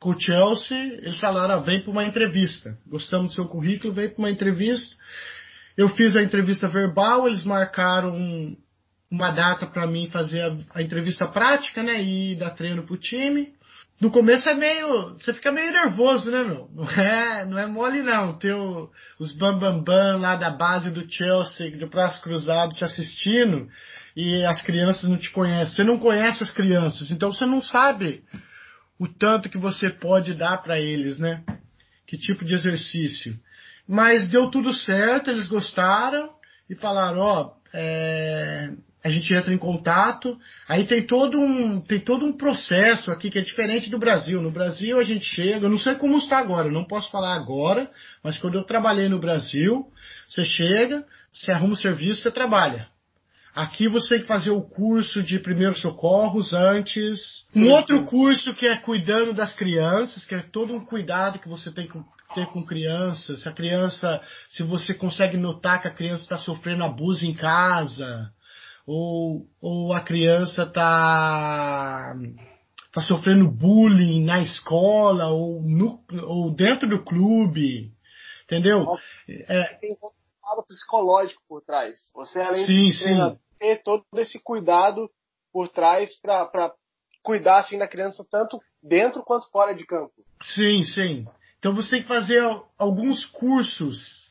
com o Chelsea. Eles falaram: ah, vem para uma entrevista. Gostamos do seu currículo, vem para uma entrevista. Eu fiz a entrevista verbal, eles marcaram um, uma data para mim fazer a, a, entrevista prática, né? E dar treino pro time. No começo é meio. Você fica meio nervoso, né, meu? Não é, não é mole, não. Ter o, os bambambam bam, bam lá da base do Chelsea, de braço cruzado, te assistindo e as crianças não te conhecem. Você não conhece as crianças, então você não sabe o tanto que você pode dar para eles, né? Que tipo de exercício. Mas deu tudo certo, eles gostaram e falaram, ó, oh, é, a gente entra em contato. Aí tem todo um tem todo um processo aqui que é diferente do Brasil. No Brasil a gente chega, eu não sei como está agora, não posso falar agora, mas quando eu trabalhei no Brasil, você chega, você arruma o serviço, você trabalha. Aqui você tem que fazer o curso de primeiros socorros antes. Um outro curso que é cuidando das crianças, que é todo um cuidado que você tem que ter com crianças. Se a criança, se você consegue notar que a criança está sofrendo abuso em casa, ou, ou a criança está tá sofrendo bullying na escola ou, no, ou dentro do clube, entendeu? É, tem um lado psicológico por trás. Você além sim, de treinar, ter todo esse cuidado por trás para cuidar assim da criança tanto dentro quanto fora de campo. Sim, sim. Então você tem que fazer alguns cursos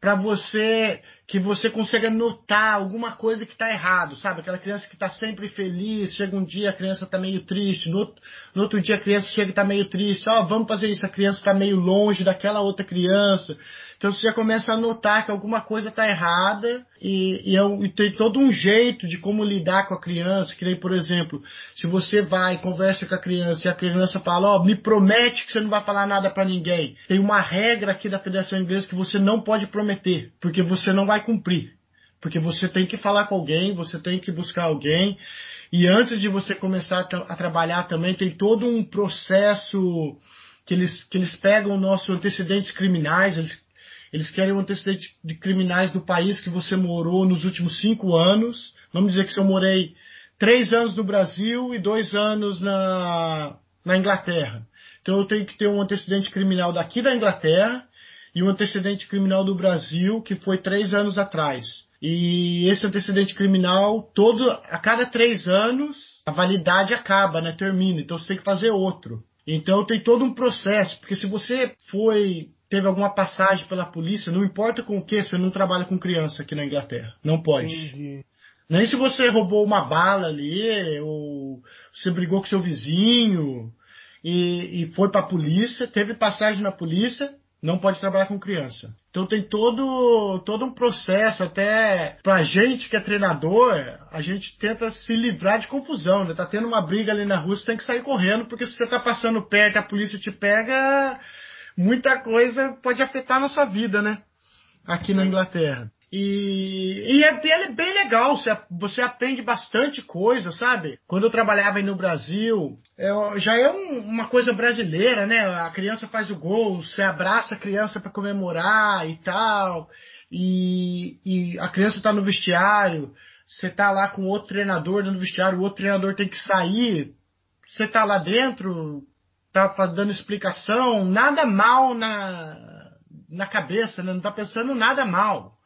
para você que você consiga notar alguma coisa que está errado, sabe? Aquela criança que está sempre feliz, chega um dia a criança está meio triste, no outro, no outro, dia a criança chega e está meio triste, ó, oh, vamos fazer isso, a criança está meio longe daquela outra criança. Então você já começa a notar que alguma coisa está errada e, e, é e, tem todo um jeito de como lidar com a criança. Que nem, por exemplo, se você vai e conversa com a criança e a criança fala, ó, oh, me promete que você não vai falar nada para ninguém. Tem uma regra aqui da Federação Inglesa que você não pode prometer, porque você não vai cumprir. Porque você tem que falar com alguém, você tem que buscar alguém. E antes de você começar a, trabalhar também, tem todo um processo que eles, que eles pegam nossos antecedentes criminais, eles eles querem um antecedente de criminais do país que você morou nos últimos cinco anos. Vamos dizer que eu morei três anos no Brasil e dois anos na, na Inglaterra. Então eu tenho que ter um antecedente criminal daqui da Inglaterra e um antecedente criminal do Brasil que foi três anos atrás. E esse antecedente criminal, todo a cada três anos, a validade acaba, né? Termina. Então você tem que fazer outro. Então tem todo um processo, porque se você foi teve alguma passagem pela polícia, não importa com o que, você não trabalha com criança aqui na Inglaterra. Não pode. Entendi. Nem se você roubou uma bala ali, ou você brigou com seu vizinho e, e foi para a polícia, teve passagem na polícia, não pode trabalhar com criança. Então tem todo, todo um processo, até pra gente que é treinador, a gente tenta se livrar de confusão, né? Tá tendo uma briga ali na rua, você tem que sair correndo, porque se você tá passando perto a polícia te pega, muita coisa pode afetar a nossa vida, né? Aqui na Inglaterra. E, e é, é, bem legal, você, você aprende bastante coisa, sabe? Quando eu trabalhava aí no Brasil, é, já é um, uma coisa brasileira, né? A criança faz o gol, você abraça a criança para comemorar e tal, e, e a criança tá no vestiário, você tá lá com outro treinador no vestiário, o outro treinador tem que sair, você tá lá dentro, tá dando explicação, nada mal na, na cabeça, né? Não tá pensando nada mal.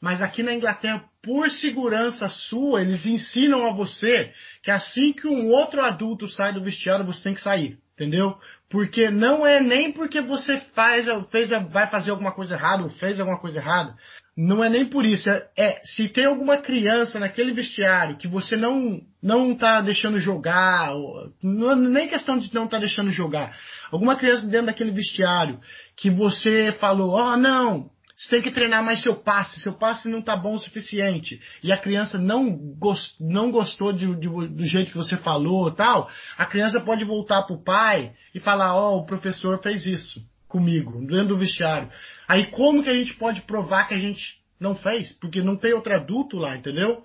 Mas aqui na Inglaterra, por segurança sua, eles ensinam a você que assim que um outro adulto sai do vestiário, você tem que sair. Entendeu? Porque não é nem porque você faz, fez, vai fazer alguma coisa errada ou fez alguma coisa errada. Não é nem por isso. É, é se tem alguma criança naquele vestiário que você não não tá deixando jogar, ou, não, nem questão de não tá deixando jogar. Alguma criança dentro daquele vestiário que você falou, ó, oh, não, você tem que treinar mais seu passe, seu passe não está bom o suficiente, e a criança não, gost, não gostou de, de, do jeito que você falou tal, a criança pode voltar pro pai e falar, ó, oh, o professor fez isso comigo, dentro do vestiário. Aí como que a gente pode provar que a gente não fez? Porque não tem outro adulto lá, entendeu?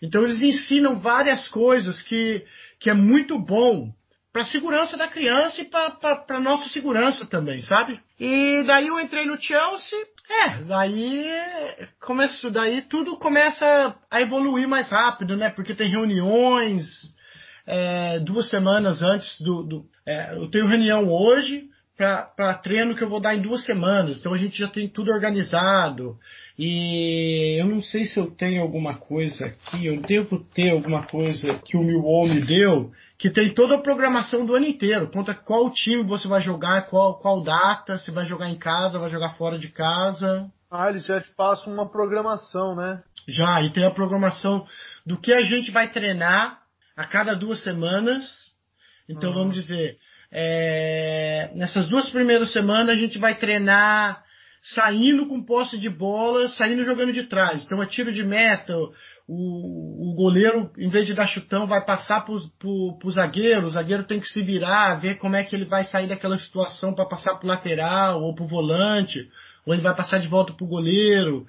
Então eles ensinam várias coisas que, que é muito bom para segurança da criança e para nossa segurança também, sabe? E daí eu entrei no Chelsea é, daí começo, daí tudo começa a evoluir mais rápido, né? Porque tem reuniões é, duas semanas antes do. do é, eu tenho reunião hoje para treino que eu vou dar em duas semanas, então a gente já tem tudo organizado. E eu não sei se eu tenho alguma coisa aqui, eu devo ter alguma coisa que o Millwall me deu, que tem toda a programação do ano inteiro, contra qual time você vai jogar, qual, qual data, se vai jogar em casa, vai jogar fora de casa. Ah, eles já te passam uma programação, né? Já, e tem a programação do que a gente vai treinar a cada duas semanas. Então uhum. vamos dizer, é, nessas duas primeiras semanas a gente vai treinar saindo com posse de bola, saindo jogando de trás. Então é tiro de meta, o, o goleiro, em vez de dar chutão, vai passar para o zagueiro, o zagueiro tem que se virar, ver como é que ele vai sair daquela situação para passar para o lateral ou para o volante, ou ele vai passar de volta para o goleiro.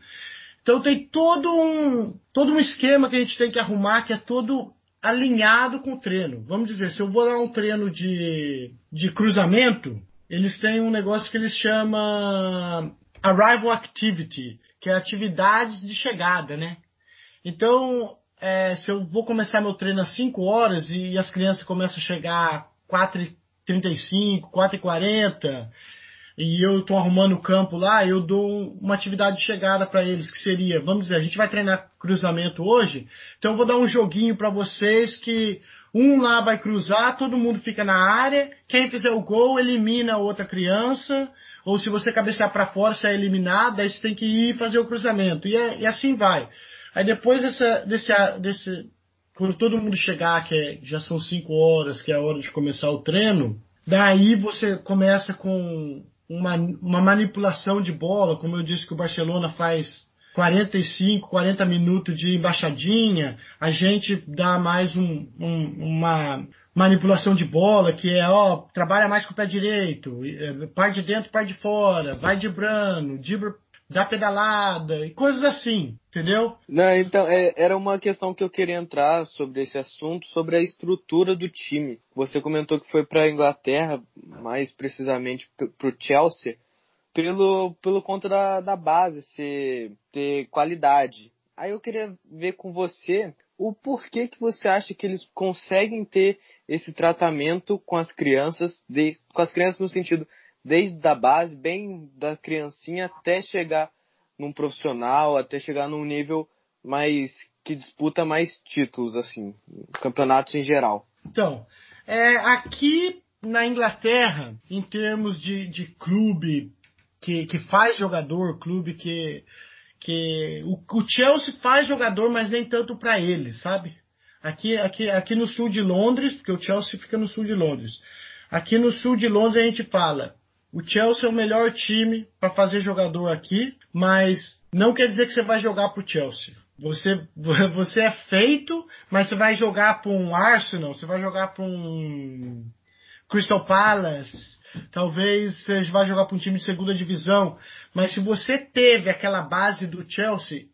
Então tem todo um, todo um esquema que a gente tem que arrumar, que é todo alinhado com o treino. Vamos dizer, se eu vou dar um treino de, de cruzamento, eles têm um negócio que eles chamam Arrival Activity, que é atividades de chegada, né? Então, é, se eu vou começar meu treino às 5 horas e as crianças começam a chegar 4h35, 4h40, e eu estou arrumando o campo lá, eu dou uma atividade de chegada para eles, que seria, vamos dizer, a gente vai treinar cruzamento hoje, então eu vou dar um joguinho para vocês que um lá vai cruzar, todo mundo fica na área, quem fizer o gol elimina a outra criança, ou se você cabecear para fora, você é eliminado, aí você tem que ir fazer o cruzamento, e, é, e assim vai. Aí depois dessa, desse, desse, quando todo mundo chegar, que é, já são 5 horas, que é a hora de começar o treino, daí você começa com uma, uma manipulação de bola, como eu disse que o Barcelona faz 45, 40 minutos de embaixadinha, a gente dá mais um, um, uma manipulação de bola, que é, ó, trabalha mais com o pé direito, é, par de dentro, par de fora, vai dibrando, dibra, dá pedalada, e coisas assim, entendeu? Não, então, é, era uma questão que eu queria entrar sobre esse assunto, sobre a estrutura do time. Você comentou que foi para a Inglaterra, mais precisamente para o Chelsea, pelo, pelo conta da, da base ser, ter qualidade. Aí eu queria ver com você o porquê que você acha que eles conseguem ter esse tratamento com as crianças, de, com as crianças no sentido desde a base, bem da criancinha até chegar num profissional, até chegar num nível mais que disputa mais títulos, assim, campeonatos em geral. Então, é, aqui na Inglaterra, em termos de, de clube que, que faz jogador, clube que, que o, o Chelsea faz jogador, mas nem tanto para ele, sabe? Aqui, aqui, aqui no sul de Londres, porque o Chelsea fica no sul de Londres. Aqui no sul de Londres a gente fala, o Chelsea é o melhor time para fazer jogador aqui, mas não quer dizer que você vai jogar pro Chelsea. Você, você é feito, mas você vai jogar para um Arsenal, você vai jogar para um Crystal Palace, talvez você vá jogar para um time de segunda divisão, mas se você teve aquela base do Chelsea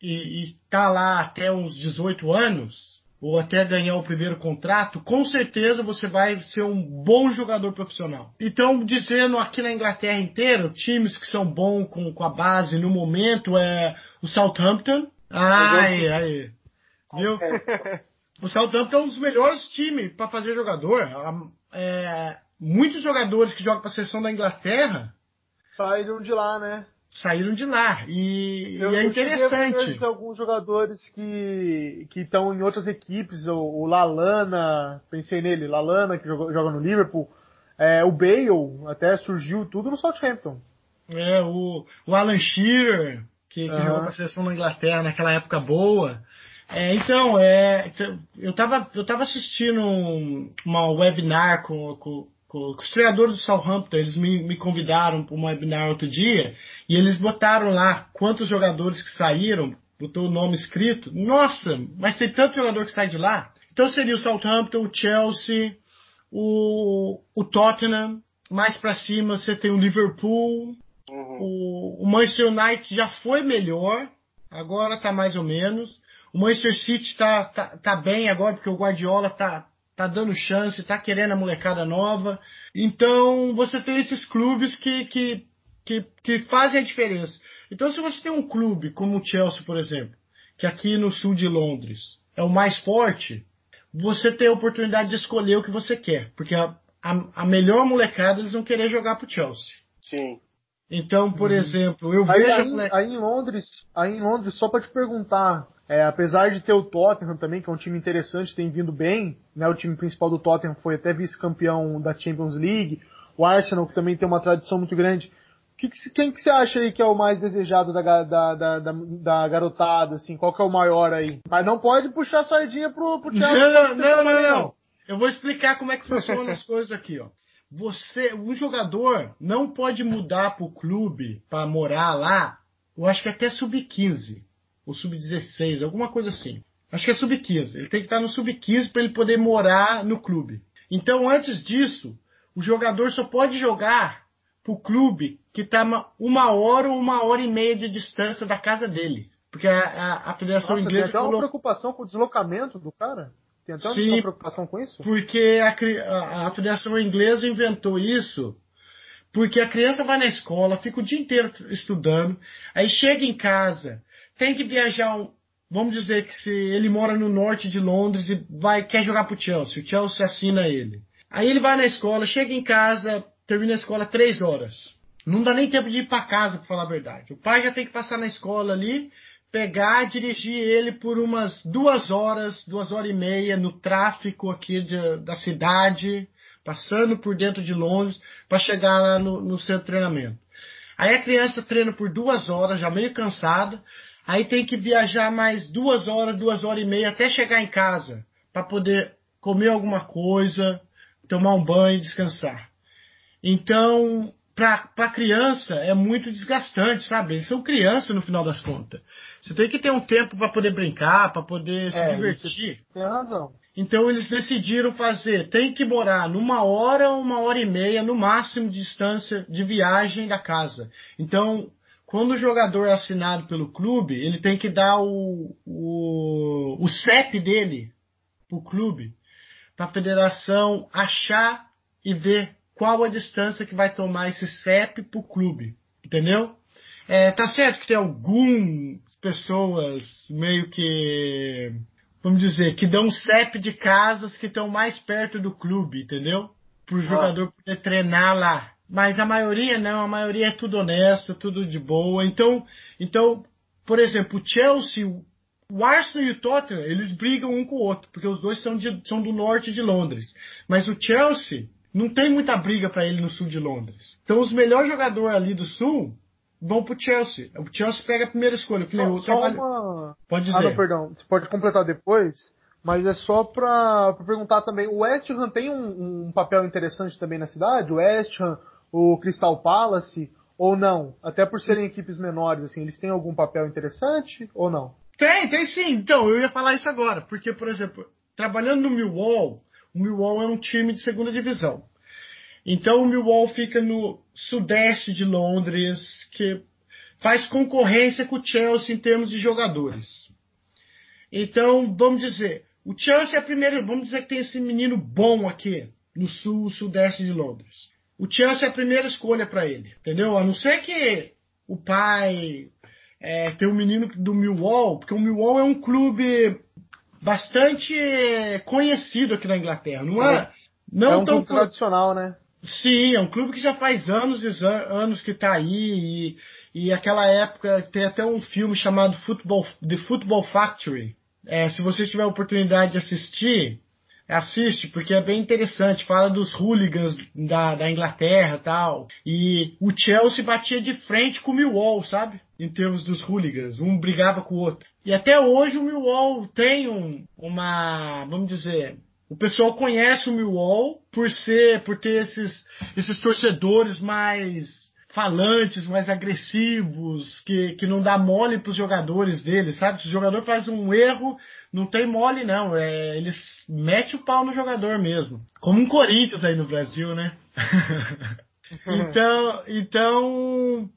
e, está lá até uns 18 anos, ou até ganhar o primeiro contrato, com certeza você vai ser um bom jogador profissional. Então, dizendo aqui na Inglaterra inteira, times que são bons com, com a base no momento é o Southampton. Ai, ai. Viu? O Southampton é um dos melhores times para fazer jogador é, muitos jogadores que jogam para a seleção da Inglaterra saíram de lá, né? Saíram de lá. E, e é interessante. alguns jogadores que que estão em outras equipes, o, o, Lalana, pensei nele, Lalana que joga, joga no Liverpool, é, o Bale até surgiu tudo no Southampton. É, o, o Alan Shearer, que, que uhum. jogou para a seleção da Inglaterra naquela época boa. É, então, é, eu estava eu tava assistindo uma webinar com, com, com, os treinadores do Southampton, eles me, me convidaram para uma webinar outro dia, e eles botaram lá quantos jogadores que saíram, botou o nome escrito. Nossa, mas tem tanto jogador que sai de lá. Então seria o Southampton, o Chelsea, o, o Tottenham, mais para cima você tem o Liverpool, uhum. o, o Manchester United já foi melhor, agora está mais ou menos. O Manchester City tá, tá, tá bem agora, porque o Guardiola tá, tá dando chance, tá querendo a molecada nova. Então, você tem esses clubes que, que, que, que fazem a diferença. Então, se você tem um clube como o Chelsea, por exemplo, que aqui no sul de Londres é o mais forte, você tem a oportunidade de escolher o que você quer. Porque a, a, a melhor molecada eles vão querer jogar pro Chelsea. Sim. Então, por uhum. exemplo, eu aí, vejo. Aí, aí, em Londres, aí em Londres, só para te perguntar, é, apesar de ter o Tottenham também, que é um time interessante, tem vindo bem, né? O time principal do Tottenham foi até vice-campeão da Champions League. O Arsenal, que também tem uma tradição muito grande. Que que, quem que você acha aí que é o mais desejado da, da, da, da, da garotada, assim? Qual que é o maior aí? Mas não pode puxar a sardinha pro, pro Chelsea. Não, não, não, não, Eu vou explicar como é que funcionam as coisas aqui, ó. Você, o jogador não pode mudar pro clube para morar lá, eu acho que até sub-15 ou sub-16, alguma coisa assim. Acho que é sub-15. Ele tem que estar no sub-15 para ele poder morar no clube. Então, antes disso, o jogador só pode jogar para o clube que está uma hora ou uma hora e meia de distância da casa dele. Porque a, a, a Federação Nossa, Inglesa. Tem até uma preocupação com o deslocamento do cara? Tem até Sim, uma preocupação com isso? Porque a, a, a Federação Inglesa inventou isso porque a criança vai na escola, fica o dia inteiro estudando, aí chega em casa, tem que viajar um, vamos dizer que se ele mora no norte de Londres e vai quer jogar pro Chelsea, o Chelsea assina ele. Aí ele vai na escola, chega em casa, termina a escola três horas. Não dá nem tempo de ir para casa, para falar a verdade. O pai já tem que passar na escola ali, pegar, dirigir ele por umas duas horas, duas horas e meia no tráfico aqui de, da cidade, passando por dentro de Londres, para chegar lá no, no de treinamento. Aí a criança treina por duas horas, já meio cansada, Aí tem que viajar mais duas horas, duas horas e meia até chegar em casa para poder comer alguma coisa, tomar um banho, descansar. Então, para a criança é muito desgastante, sabe? Eles são crianças no final das contas. Você tem que ter um tempo para poder brincar, para poder se é, divertir. Tem razão. Então eles decidiram fazer, tem que morar numa hora ou uma hora e meia no máximo de distância de viagem da casa. Então quando o jogador é assinado pelo clube, ele tem que dar o, o, o CEP dele pro clube, para a federação achar e ver qual a distância que vai tomar esse CEP pro clube. entendeu? É, tá certo que tem algumas pessoas meio que, vamos dizer, que dão CEP de casas que estão mais perto do clube, entendeu? Pro jogador poder treinar lá. Mas a maioria não, a maioria é tudo honesto, tudo de boa. Então, então, por exemplo, o Chelsea, o Arsenal e o Tottenham, eles brigam um com o outro, porque os dois são, de, são do norte de Londres. Mas o Chelsea não tem muita briga para ele no sul de Londres. Então os melhores jogadores ali do sul vão pro Chelsea. O Chelsea pega a primeira escolha. Que só, trabalho... uma... Pode dizer. Ah, não, perdão. Você pode completar depois, mas é só pra, pra perguntar também. O West Ham tem um, um, papel interessante também na cidade? O West Ham, o Crystal Palace, ou não? Até por serem equipes menores, assim, eles têm algum papel interessante ou não? Tem, tem sim. Então, eu ia falar isso agora. Porque, por exemplo, trabalhando no Millwall, o Millwall é um time de segunda divisão. Então o Millwall fica no sudeste de Londres, que faz concorrência com o Chelsea em termos de jogadores. Então, vamos dizer, o Chelsea é a primeira, vamos dizer que tem esse menino bom aqui, no sul, sudeste de Londres. O Chelsea é a primeira escolha para ele, entendeu? A não ser que o pai é, tem um menino do Millwall, porque o Millwall é um clube bastante conhecido aqui na Inglaterra, não é? é não é um tão clube tradicional, né? Sim, é um clube que já faz anos e anos que está aí. E, e aquela época tem até um filme chamado Football, The Football Factory. É, se você tiver a oportunidade de assistir, assiste, porque é bem interessante. Fala dos hooligans da, da Inglaterra tal. E o Chelsea batia de frente com o Millwall, sabe? Em termos dos hooligans. Um brigava com o outro. E até hoje o Millwall tem um, uma, vamos dizer, o pessoal conhece o Millwall por ser, por ter esses, esses torcedores mais falantes, mais agressivos, que, que não dá mole para os jogadores deles, sabe? Se o jogador faz um erro, não tem mole não, é, eles metem o pau no jogador mesmo. Como um Corinthians aí no Brasil, né? então, então,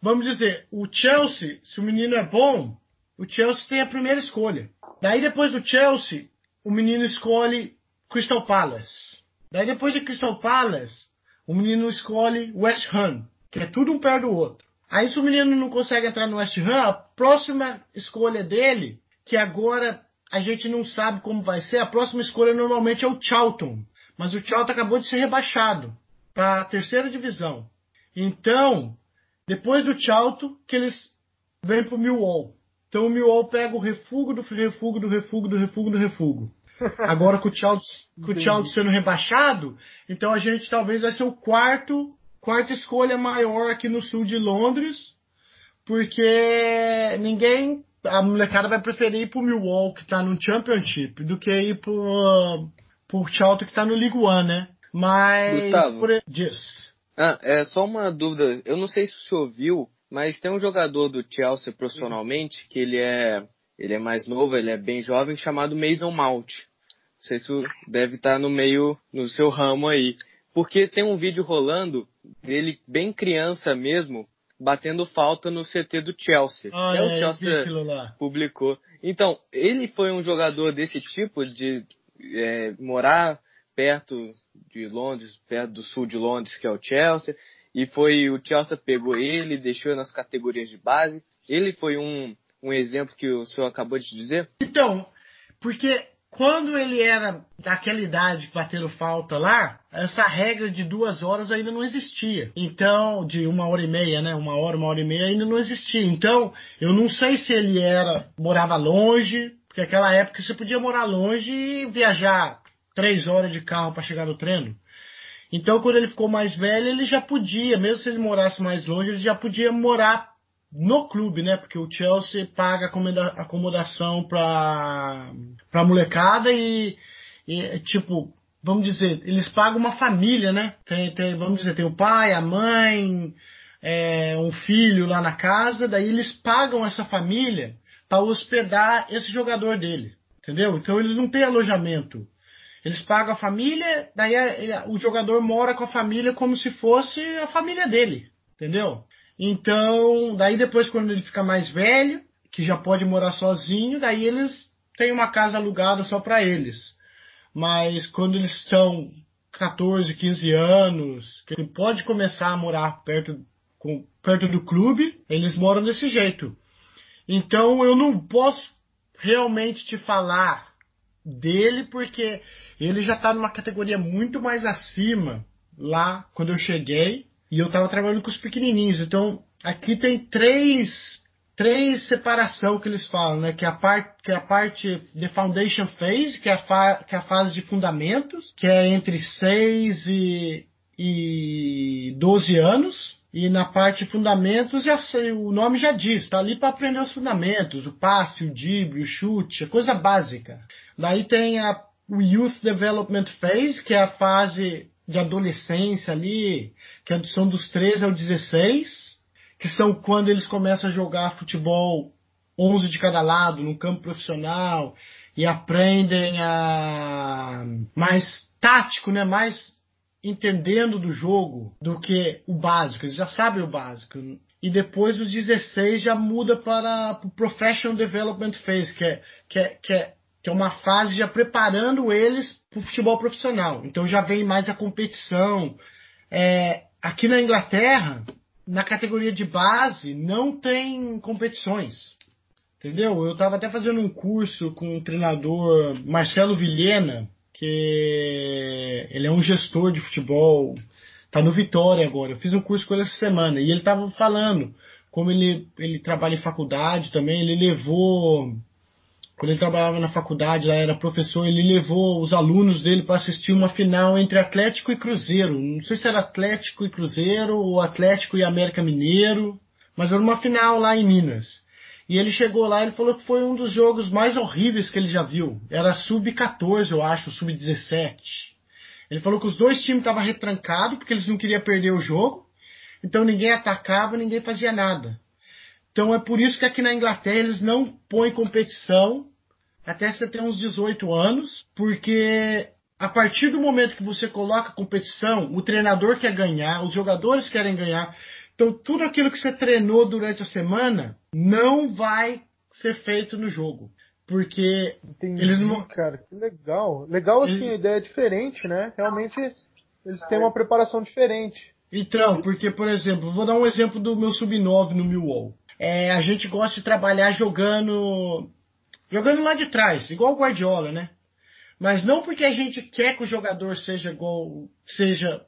vamos dizer, o Chelsea, se o menino é bom, o Chelsea tem a primeira escolha. Daí depois do Chelsea, o menino escolhe Crystal Palace. Daí depois de Crystal Palace, o menino escolhe West Ham, que é tudo um perto do outro. Aí se o menino não consegue entrar no West Ham, a próxima escolha dele, que agora a gente não sabe como vai ser, a próxima escolha normalmente é o Charlton. Mas o Charlton acabou de ser rebaixado para a terceira divisão. Então, depois do Charlton, que eles vêm para o Millwall. Então o Millwall pega o refúgio do refúgio do refúgio do refúgio do refúgio. Agora com o Tchau sendo rebaixado, então a gente talvez vai ser o quarto, quarta escolha maior aqui no sul de Londres, porque ninguém, a molecada vai preferir ir pro Millwall que tá no Championship do que ir pro, pro Charlton que tá no League One, né? Mas Gustavo, por diz. Ah, é só uma dúvida. Eu não sei se você ouviu, mas tem um jogador do Chelsea profissionalmente que ele é ele é mais novo, ele é bem jovem, chamado Mason Mount. Não sei se deve estar no meio, no seu ramo aí. Porque tem um vídeo rolando dele bem criança mesmo, batendo falta no CT do Chelsea. Ah, é, o Chelsea publicou. Então, ele foi um jogador desse tipo, de é, morar perto de Londres, perto do sul de Londres, que é o Chelsea, e foi o Chelsea pegou ele, deixou nas categorias de base. Ele foi um, um exemplo que o senhor acabou de dizer? Então, porque quando ele era daquela idade batendo falta lá, essa regra de duas horas ainda não existia. Então, de uma hora e meia, né? Uma hora, uma hora e meia ainda não existia. Então, eu não sei se ele era morava longe, porque naquela época você podia morar longe e viajar três horas de carro para chegar no treino. Então, quando ele ficou mais velho, ele já podia, mesmo se ele morasse mais longe, ele já podia morar no clube, né? Porque o Chelsea paga acomodação para para molecada e, e, tipo, vamos dizer, eles pagam uma família, né? Tem, tem, vamos dizer, tem o pai, a mãe, é, um filho lá na casa, daí eles pagam essa família para hospedar esse jogador dele, entendeu? Então eles não têm alojamento. Eles pagam a família, daí a, a, o jogador mora com a família como se fosse a família dele, entendeu? Então, daí depois quando ele fica mais velho, que já pode morar sozinho, daí eles têm uma casa alugada só para eles. Mas quando eles estão 14, 15 anos, que ele pode começar a morar perto com, perto do clube, eles moram desse jeito. Então eu não posso realmente te falar dele porque ele já está numa categoria muito mais acima lá quando eu cheguei e eu estava trabalhando com os pequenininhos. Então aqui tem três três separação que eles falam, né? Que é a parte que é a parte de foundation phase, que é a, fa, que é a fase de fundamentos, que é entre 6 e, e 12 anos. E na parte de fundamentos, já sei, o nome já diz, está ali para aprender os fundamentos, o passe, o drible, o chute, a coisa básica. Daí tem a, Youth Development Phase, que é a fase de adolescência ali, que é são dos 13 ao 16, que são quando eles começam a jogar futebol 11 de cada lado, no campo profissional, e aprendem a mais tático, né, mais entendendo do jogo do que o básico, eles já sabem o básico. E depois os 16 já muda para o Professional Development Phase, que é, que é, que é, que é uma fase já preparando eles para o futebol profissional. Então já vem mais a competição. É, aqui na Inglaterra, na categoria de base, não tem competições. Entendeu? Eu estava até fazendo um curso com o treinador Marcelo Vilhena, que ele é um gestor de futebol, tá no Vitória agora. Eu fiz um curso com ele essa semana e ele estava falando como ele, ele trabalha em faculdade também, ele levou quando ele trabalhava na faculdade, lá era professor, ele levou os alunos dele para assistir uma final entre Atlético e Cruzeiro. Não sei se era Atlético e Cruzeiro ou Atlético e América Mineiro, mas era uma final lá em Minas. E ele chegou lá e falou que foi um dos jogos mais horríveis que ele já viu. Era sub-14, eu acho, sub-17. Ele falou que os dois times estavam retrancados porque eles não queriam perder o jogo. Então ninguém atacava, ninguém fazia nada. Então é por isso que aqui na Inglaterra eles não põem competição até você ter uns 18 anos, porque a partir do momento que você coloca competição, o treinador quer ganhar, os jogadores querem ganhar. Então, tudo aquilo que você treinou durante a semana não vai ser feito no jogo. Porque Entendi, eles não. Cara, que legal. Legal assim, a ideia é diferente, né? Realmente eles têm uma preparação diferente. Então, porque, por exemplo, vou dar um exemplo do meu sub-9 no Millwall. É, a gente gosta de trabalhar jogando. jogando lá de trás, igual o Guardiola, né? Mas não porque a gente quer que o jogador seja igual, seja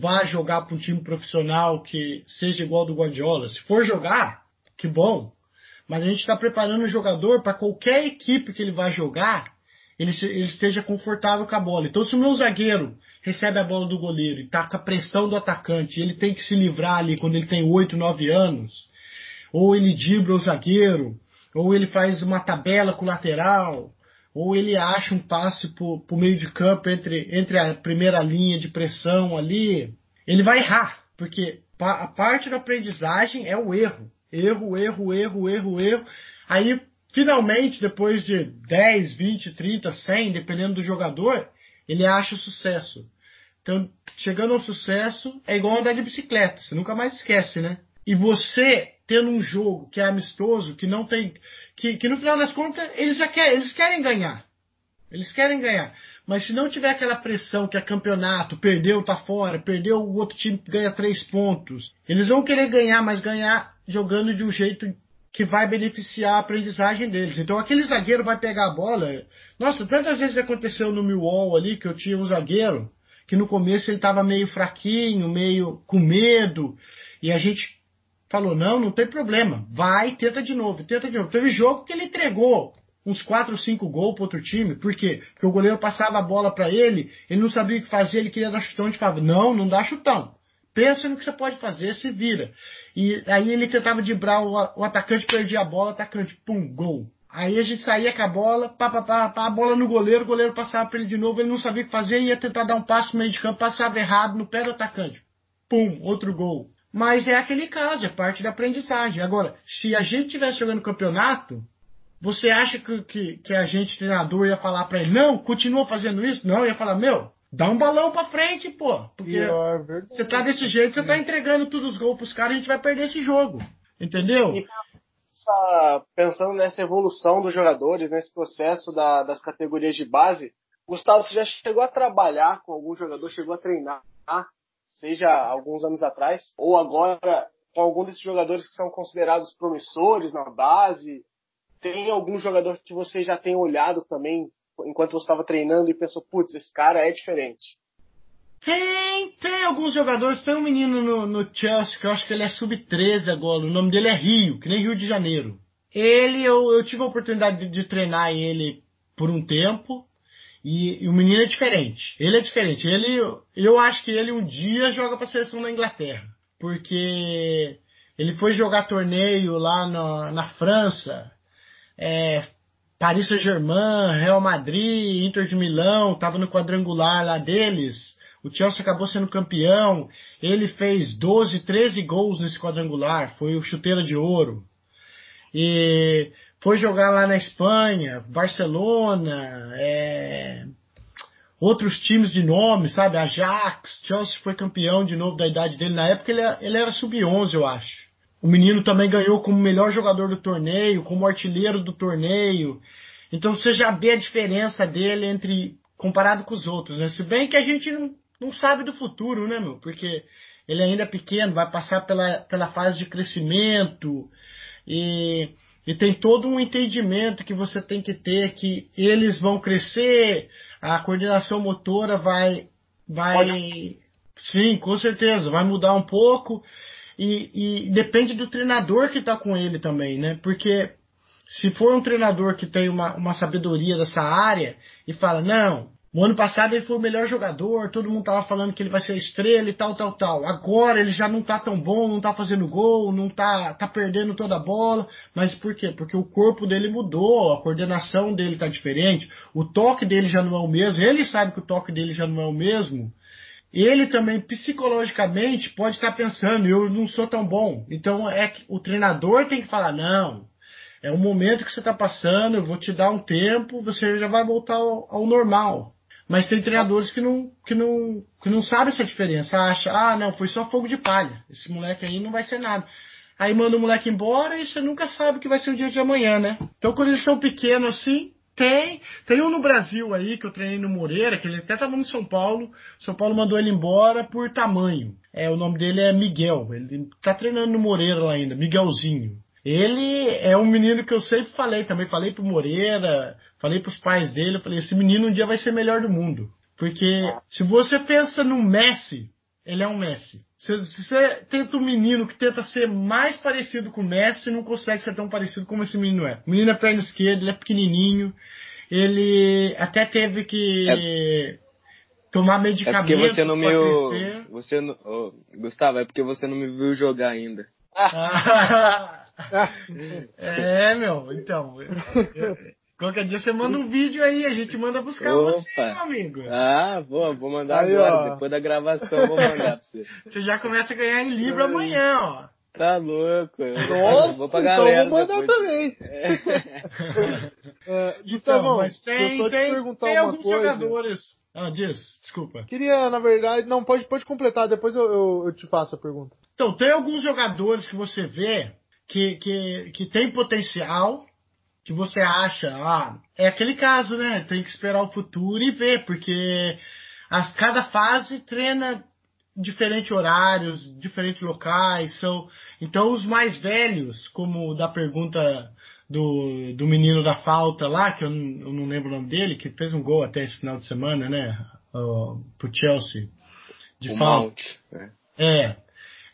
vá jogar para um time profissional que seja igual do Guardiola. Se for jogar, que bom. Mas a gente está preparando o jogador para qualquer equipe que ele vai jogar, ele, ele, esteja confortável com a bola. Então, se o meu zagueiro recebe a bola do goleiro e está com a pressão do atacante, ele tem que se livrar ali quando ele tem 8, 9 anos, ou ele dibra o zagueiro, ou ele faz uma tabela com o lateral, ou ele acha um passe para o meio de campo entre, entre a primeira linha de pressão ali, ele vai errar, porque a parte da aprendizagem é o erro. Erro, erro, erro, erro, erro. Aí, finalmente, depois de 10, 20, 30, 100, dependendo do jogador, ele acha sucesso. Então, chegando ao sucesso, é igual andar de bicicleta, você nunca mais esquece, né? E você tendo um jogo que é amistoso, que não tem. que, que no final das contas eles já querem, eles querem ganhar. Eles querem ganhar. Mas se não tiver aquela pressão que é campeonato, perdeu, tá fora, perdeu, o outro time ganha três pontos. Eles vão querer ganhar, mas ganhar jogando de um jeito que vai beneficiar a aprendizagem deles. Então aquele zagueiro vai pegar a bola. Nossa, tantas vezes aconteceu no Millwall ali que eu tinha um zagueiro que no começo ele estava meio fraquinho, meio com medo, e a gente falou: não, não tem problema, vai, tenta de novo, tenta de novo. Teve jogo que ele entregou uns 4 ou 5 gols para outro time, por quê? Porque o goleiro passava a bola para ele, ele não sabia o que fazer, ele queria dar chutão, gente falava: não, não dá chutão. Pensa no que você pode fazer, se vira. E aí ele tentava dibrar o, o atacante, perdia a bola, atacante, pum, gol. Aí a gente saía com a bola, pá, pá, pá, pá, a bola no goleiro, o goleiro passava para ele de novo, ele não sabia o que fazer, ia tentar dar um passo no meio de campo, passava errado no pé do atacante. Pum, outro gol. Mas é aquele caso, é parte da aprendizagem. Agora, se a gente estivesse jogando campeonato, você acha que, que, que, a gente, treinador, ia falar para ele, não, continua fazendo isso? Não, ia falar, meu, dá um balão para frente, pô. Porque é você tá desse jeito, você tá entregando todos os gols pros caras, a gente vai perder esse jogo. Entendeu? E, pensando nessa evolução dos jogadores, nesse processo da, das categorias de base, Gustavo, você já chegou a trabalhar com algum jogador, chegou a treinar seja alguns anos atrás, ou agora com algum desses jogadores que são considerados promissores na base? Tem algum jogador que você já tem olhado também enquanto você estava treinando e pensou, putz, esse cara é diferente? Tem, tem alguns jogadores. Tem um menino no, no Chelsea que eu acho que ele é sub-13 agora. O nome dele é Rio, que nem Rio de Janeiro. Ele, eu, eu tive a oportunidade de, de treinar ele por um tempo. E, e, o menino é diferente. Ele é diferente. Ele, eu acho que ele um dia joga para a seleção da Inglaterra. Porque ele foi jogar torneio lá no, na França. É, Paris Saint-Germain, Real Madrid, Inter de Milão, estava no quadrangular lá deles. O Chelsea acabou sendo campeão. Ele fez 12, 13 gols nesse quadrangular. Foi o chuteira de ouro. E foi jogar lá na Espanha, Barcelona, é... outros times de nome, sabe? Ajax, Chelsea foi campeão de novo da idade dele. Na época ele, ele era sub-11, eu acho. O menino também ganhou como melhor jogador do torneio, como artilheiro do torneio. Então você já vê a diferença dele entre comparado com os outros, né? Se bem que a gente não, não sabe do futuro, né, meu? Porque ele ainda é pequeno, vai passar pela, pela fase de crescimento e, e tem todo um entendimento que você tem que ter que eles vão crescer, a coordenação motora vai, vai, sim, com certeza, vai mudar um pouco e, e depende do treinador que está com ele também, né? Porque se for um treinador que tem uma, uma sabedoria dessa área e fala, não, o ano passado ele foi o melhor jogador, todo mundo tava falando que ele vai ser estrela e tal, tal, tal. Agora ele já não tá tão bom, não tá fazendo gol, não tá, tá perdendo toda a bola. Mas por quê? Porque o corpo dele mudou, a coordenação dele tá diferente, o toque dele já não é o mesmo, ele sabe que o toque dele já não é o mesmo ele também psicologicamente pode estar pensando, eu não sou tão bom. Então é que o treinador tem que falar, não, é o momento que você está passando, eu vou te dar um tempo, você já vai voltar ao, ao, normal. Mas tem treinadores que não, que não, que não sabem essa diferença, acha, ah, não, foi só fogo de palha, esse moleque aí não vai ser nada. Aí manda o moleque embora e você nunca sabe o que vai ser o dia de amanhã, né? Então quando eles são pequenos assim, tem. Tem um no Brasil aí que eu treinei no Moreira, que ele até estava no São Paulo. São Paulo mandou ele embora por tamanho. É, o nome dele é Miguel. Ele tá treinando no Moreira lá ainda, Miguelzinho. Ele é um menino que eu sempre falei, também falei pro Moreira, falei pros pais dele, eu falei, esse menino um dia vai ser melhor do mundo. Porque se você pensa no Messi, ele é um Messi. Se, se você tenta um menino que tenta ser mais parecido com o Messi, não consegue ser tão parecido como esse menino é. O menino é perna esquerda, ele é pequenininho, ele até teve que é, tomar medicamentos é porque você não me crescer. Você não, oh, Gustavo, é porque você não me viu jogar ainda. é, meu, então. Qualquer dia você manda um vídeo aí, a gente manda buscar Opa. você, meu amigo. Ah, vou, vou mandar aí, agora, ó. depois da gravação eu vou mandar pra você. Você já começa a ganhar em Libra amanhã, ó. Tá louco. Nossa, vou pra galera então vou mandar depois. também. É. é, então, mas tem, tem, tem alguns coisa. jogadores. Ah, diz, desculpa. Queria, na verdade, não, pode, pode completar, depois eu, eu, eu te faço a pergunta. Então, tem alguns jogadores que você vê que, que, que tem potencial, que você acha, ah, é aquele caso, né? Tem que esperar o futuro e ver, porque as, cada fase treina diferentes horários, diferentes locais, são então os mais velhos, como da pergunta do, do menino da falta lá, que eu não, eu não lembro o nome dele, que fez um gol até esse final de semana, né? Uh, pro Chelsea. De o falta. Mount, né? É.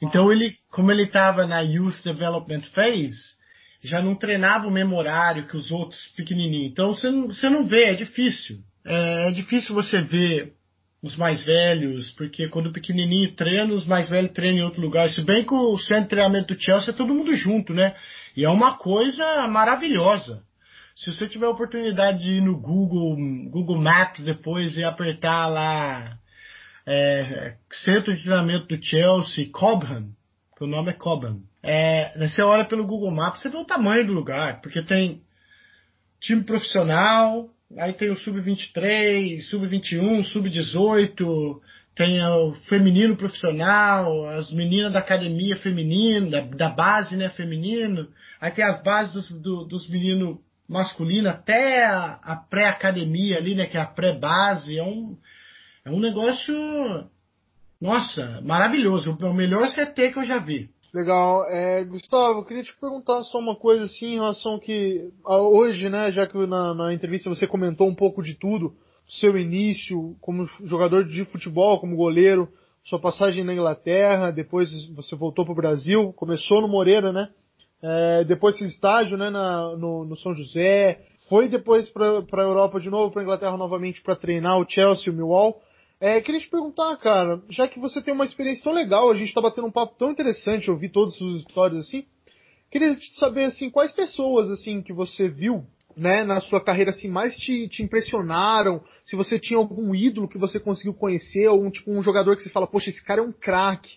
Então ele, como ele estava na Youth Development Phase, já não treinava o mesmo horário que os outros pequenininhos. Então você não, você não vê, é difícil. É, é difícil você ver os mais velhos, porque quando o pequenininho treina, os mais velhos treinam em outro lugar. Se bem que o centro de treinamento do Chelsea é todo mundo junto, né? E é uma coisa maravilhosa. Se você tiver a oportunidade de ir no Google, Google Maps depois e apertar lá é, Centro de Treinamento do Chelsea, Cobham, que o nome é Cobham, é, você olha pelo Google Maps, você vê o tamanho do lugar, porque tem time profissional, aí tem o sub-23, sub-21, sub-18, tem o feminino profissional, as meninas da academia feminina, da, da base né, feminino, aí tem as bases dos, do, dos meninos masculinos, até a, a pré-academia ali, né, que é a pré-base, é um, é um negócio, nossa, maravilhoso, o melhor CT que eu já vi. Legal. É, Gustavo, eu queria te perguntar só uma coisa assim em relação que hoje, né, já que na, na entrevista você comentou um pouco de tudo, seu início como jogador de futebol, como goleiro, sua passagem na Inglaterra, depois você voltou para o Brasil, começou no Moreira, né? É, depois esse estágio, né, na, no, no São José, foi depois para a Europa de novo, para a Inglaterra novamente para treinar o Chelsea, o Millwall. É, queria te perguntar, cara, já que você tem uma experiência tão legal, a gente tá batendo um papo tão interessante, eu vi todas as histórias assim. Queria saber, assim, quais pessoas, assim, que você viu, né, na sua carreira, assim, mais te, te impressionaram? Se você tinha algum ídolo que você conseguiu conhecer, ou um, tipo, um jogador que você fala, poxa, esse cara é um craque.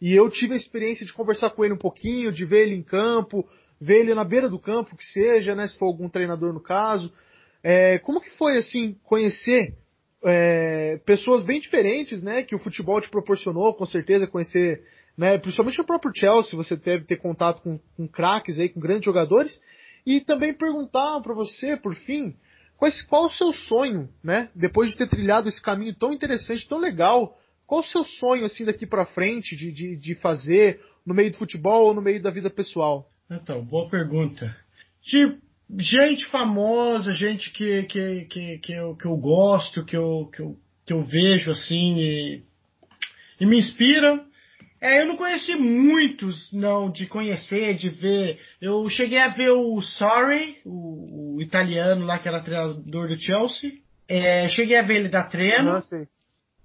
E eu tive a experiência de conversar com ele um pouquinho, de ver ele em campo, ver ele na beira do campo, que seja, né, se for algum treinador no caso. É, como que foi, assim, conhecer é, pessoas bem diferentes, né, que o futebol te proporcionou, com certeza, conhecer, né, principalmente o próprio Chelsea, você deve ter contato com, com craques aí, com grandes jogadores, e também perguntar para você, por fim, qual o seu sonho, né, depois de ter trilhado esse caminho tão interessante, tão legal, qual o seu sonho, assim, daqui para frente, de, de, de fazer no meio do futebol ou no meio da vida pessoal? Então, boa pergunta. Tipo, gente famosa, gente que, que, que, que, eu, que eu gosto, que eu, que, eu, que eu vejo assim e, e me inspiram. É, eu não conheci muitos, não, de conhecer, de ver. Eu cheguei a ver o Sorry, o, o italiano lá que era treinador do Chelsea. É, cheguei a ver ele dar treino. Nossa.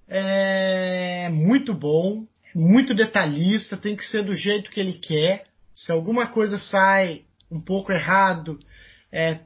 É muito bom, muito detalhista, tem que ser do jeito que ele quer. Se alguma coisa sai um pouco errado, é,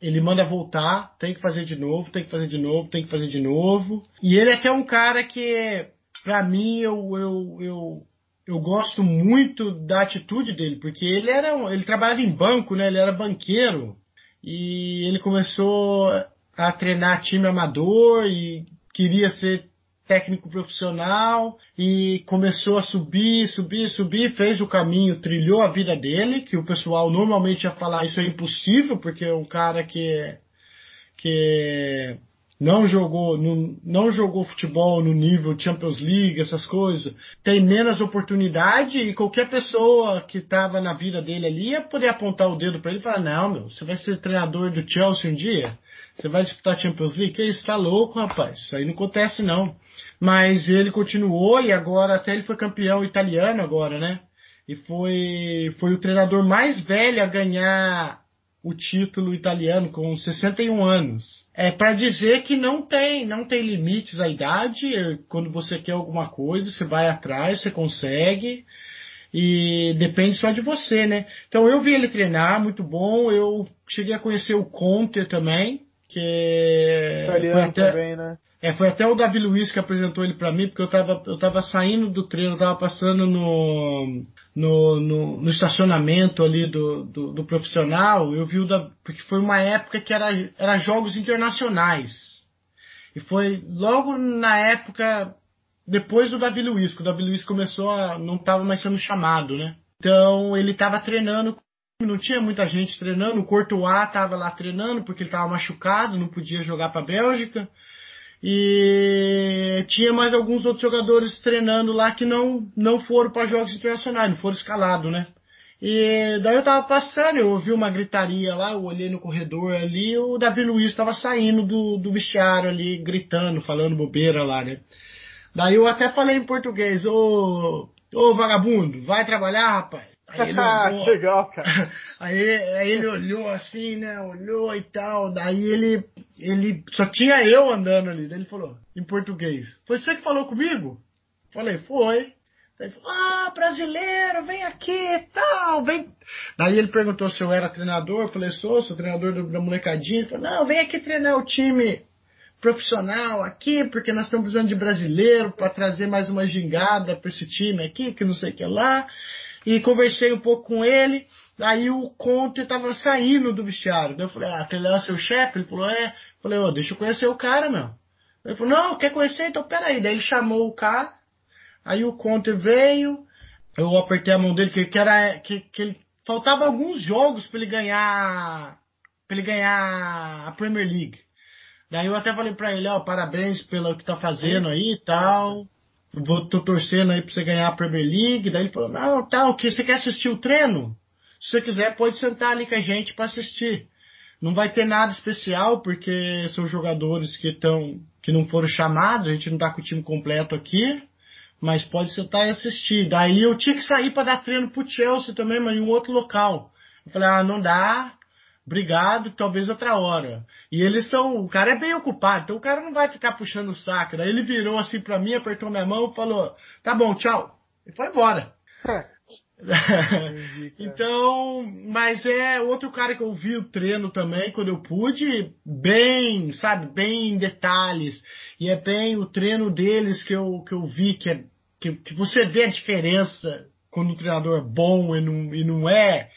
ele manda voltar, tem que fazer de novo, tem que fazer de novo, tem que fazer de novo. E ele é até um cara que, pra mim, eu, eu, eu, eu gosto muito da atitude dele, porque ele era ele trabalhava em banco, né? Ele era banqueiro. E ele começou a treinar time amador e queria ser técnico profissional e começou a subir, subir, subir, fez o caminho, trilhou a vida dele, que o pessoal normalmente ia falar isso é impossível, porque é um cara que que não jogou, não, não jogou futebol no nível Champions League, essas coisas, tem menos oportunidade e qualquer pessoa que estava na vida dele ali ia poder apontar o dedo para ele e falar, não, meu, você vai ser treinador do Chelsea um dia? Você vai disputar Champions League? Que isso, tá louco, rapaz. Isso aí não acontece, não. Mas ele continuou e agora até ele foi campeão italiano agora, né? E foi, foi o treinador mais velho a ganhar o título italiano com 61 anos. É para dizer que não tem, não tem limites à idade. Quando você quer alguma coisa, você vai atrás, você consegue. E depende só de você, né? Então eu vi ele treinar, muito bom. Eu cheguei a conhecer o Conte também, que Italiano até, também, né? É, foi até o Davi Luiz que apresentou ele para mim, porque eu tava, eu tava saindo do treino, eu tava passando no, no, no, no estacionamento ali do, do, do, profissional, eu vi o da, porque foi uma época que era, era jogos internacionais. E foi logo na época, depois do Davi Luiz, que o Davi Luiz começou a, não tava mais sendo chamado, né? Então ele tava treinando não tinha muita gente treinando. O Courtois estava lá treinando porque ele estava machucado, não podia jogar para a Bélgica. E tinha mais alguns outros jogadores treinando lá que não, não foram para jogos internacionais, não foram escalados, né? E daí eu tava passando, eu ouvi uma gritaria lá, eu olhei no corredor ali, o Davi Luiz estava saindo do, do vestiário ali, gritando, falando bobeira lá, né? Daí eu até falei em português, ô, ô vagabundo, vai trabalhar, rapaz? Aí ele olhou, que legal, cara. Aí, aí ele olhou assim, né? Olhou e tal. Daí ele, ele só tinha eu andando ali. Daí ele falou, em português: Foi você que falou comigo? Falei, foi. Daí ele falou, ah, brasileiro, vem aqui e tal, vem. Daí ele perguntou se eu era treinador. Eu falei, sou, sou treinador da molecadinha. Ele falou, não, vem aqui treinar o time profissional aqui, porque nós estamos precisando de brasileiro para trazer mais uma gingada para esse time aqui, que não sei o que lá e conversei um pouco com ele. Aí o Conte estava saindo do vestiário. Daí eu falei, ah, aquele é seu chefe? Ele falou, é. Eu falei, ô, oh, deixa eu conhecer o cara, meu. Ele falou, não, quer conhecer? Então peraí. Daí ele chamou o cara. Aí o Conte veio. Eu apertei a mão dele, que, que era. Que, que ele, faltava alguns jogos para ele ganhar. para ele ganhar a Premier League. Daí eu até falei para ele, ó, oh, parabéns pelo que tá fazendo aí e tal. Vou tô torcendo aí pra você ganhar a Premier League. Daí ele falou, não, tá, que você quer assistir o treino? Se você quiser, pode sentar ali com a gente para assistir. Não vai ter nada especial, porque são jogadores que estão que não foram chamados, a gente não tá com o time completo aqui, mas pode sentar e assistir. Daí eu tinha que sair para dar treino pro Chelsea também, mas em um outro local. Eu falei, ah, não dá, obrigado, talvez outra hora. E eles são, o cara é bem ocupado, então o cara não vai ficar puxando o saco. Daí ele virou assim para mim, apertou minha mão e falou, tá bom, tchau. E foi embora. então, mas é outro cara que eu vi o treino também quando eu pude, bem, sabe, bem em detalhes. E é bem o treino deles que eu, que eu vi que, é, que, que você vê a diferença quando o treinador é bom e não, e não é,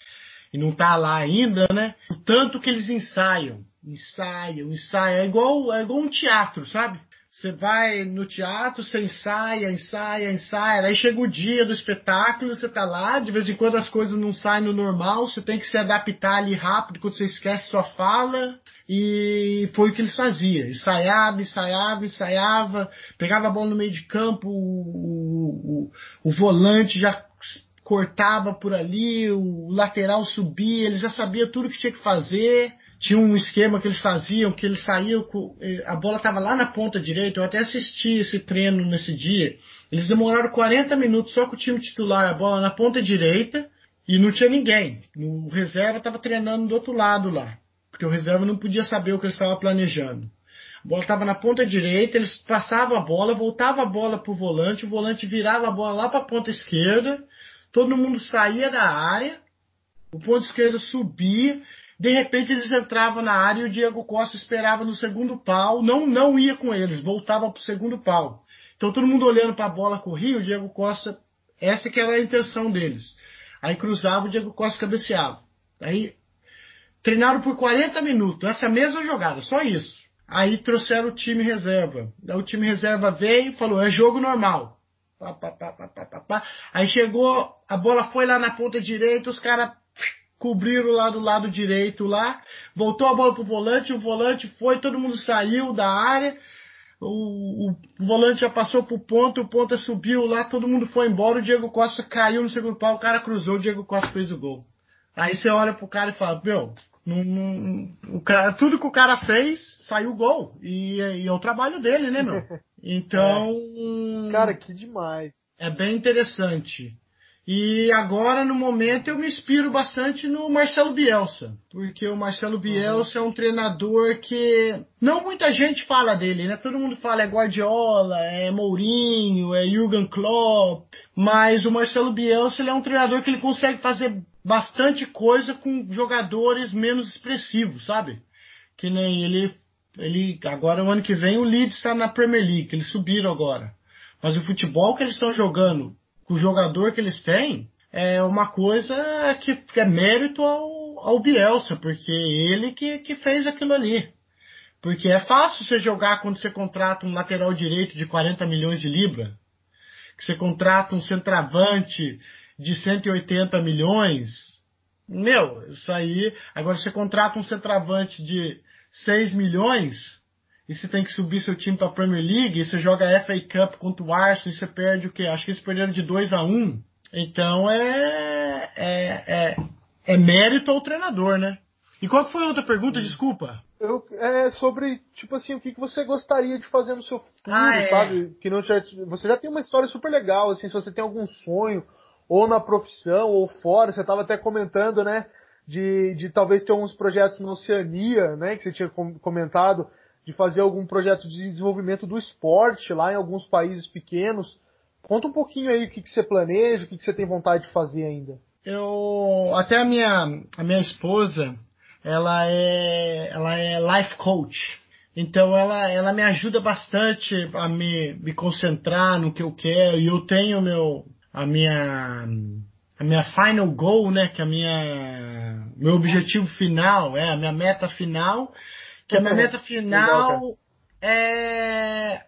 e não tá lá ainda, né? O tanto que eles ensaiam, ensaiam, ensaiam. É igual, é igual um teatro, sabe? Você vai no teatro, você ensaia, ensaia, ensaia. Aí chega o dia do espetáculo, você tá lá, de vez em quando as coisas não saem no normal, você tem que se adaptar ali rápido quando você esquece sua fala. E foi o que eles faziam. Ensaiava, ensaiava, ensaiava, pegava a bola no meio de campo, o, o, o volante já cortava por ali, o lateral subia, ele já sabia tudo que tinha que fazer tinha um esquema que eles faziam, que eles saíam, eh, a bola estava lá na ponta direita, eu até assisti esse treino nesse dia. Eles demoraram 40 minutos só com o time titular, a bola na ponta direita, e não tinha ninguém. O reserva estava treinando do outro lado lá, porque o reserva não podia saber o que eles estavam planejando. A bola estava na ponta direita, eles passavam a bola, voltava a bola para o volante, o volante virava a bola lá para a ponta esquerda, todo mundo saía da área, o ponto esquerdo subia, de repente eles entravam na área e o Diego Costa esperava no segundo pau, não não ia com eles, voltava para o segundo pau. Então todo mundo olhando para a bola corria, o Diego Costa, essa que era a intenção deles. Aí cruzava, o Diego Costa cabeceava. Aí treinaram por 40 minutos, essa mesma jogada, só isso. Aí trouxeram o time reserva. Aí o time reserva veio e falou: é jogo normal. Pá, pá, pá, Aí chegou, a bola foi lá na ponta direita, os caras cobriram lá do lado direito lá, voltou a bola pro volante, o volante foi, todo mundo saiu da área, o, o, volante já passou pro ponto, o ponta subiu lá, todo mundo foi embora, o Diego Costa caiu no segundo pau, o cara cruzou, o Diego Costa fez o gol. Aí você olha pro cara e fala, meu, não, não, o cara, tudo que o cara fez, saiu o gol. E, e é o trabalho dele, né, meu? Então. É. Cara, que demais. É bem interessante. E agora, no momento, eu me inspiro bastante no Marcelo Bielsa, porque o Marcelo Bielsa uhum. é um treinador que não muita gente fala dele, né? Todo mundo fala é Guardiola, é Mourinho, é Jürgen Klopp, mas o Marcelo Bielsa ele é um treinador que ele consegue fazer bastante coisa com jogadores menos expressivos, sabe? Que nem ele, ele agora o ano que vem o Leeds está na Premier League, eles subiram agora. Mas o futebol que eles estão jogando o jogador que eles têm é uma coisa que, é mérito ao, ao Bielsa, porque ele que, que fez aquilo ali. Porque é fácil você jogar quando você contrata um lateral direito de 40 milhões de libras, que você contrata um centroavante de 180 milhões. Meu, isso aí. Agora você contrata um centroavante de 6 milhões, e você tem que subir seu time para a Premier League, e você joga a FA Cup contra o Arsenal e você perde o quê? Acho que eles perderam de 2 a 1 um. Então é, é, é, é, mérito ao treinador, né? E qual foi a outra pergunta? Desculpa. Eu, é sobre, tipo assim, o que, que você gostaria de fazer no seu futuro, ah, é. sabe? Que não você já tem uma história super legal, assim, se você tem algum sonho, ou na profissão, ou fora, você estava até comentando, né? De, de talvez ter alguns projetos na Oceania, né? Que você tinha comentado de fazer algum projeto de desenvolvimento do esporte lá em alguns países pequenos. Conta um pouquinho aí o que, que você planeja, o que, que você tem vontade de fazer ainda. Eu até a minha a minha esposa ela é ela é life coach. Então ela, ela me ajuda bastante a me, me concentrar no que eu quero e eu tenho meu a minha a minha final goal, né, que a minha meu objetivo final, é a minha meta final que a minha meta final é,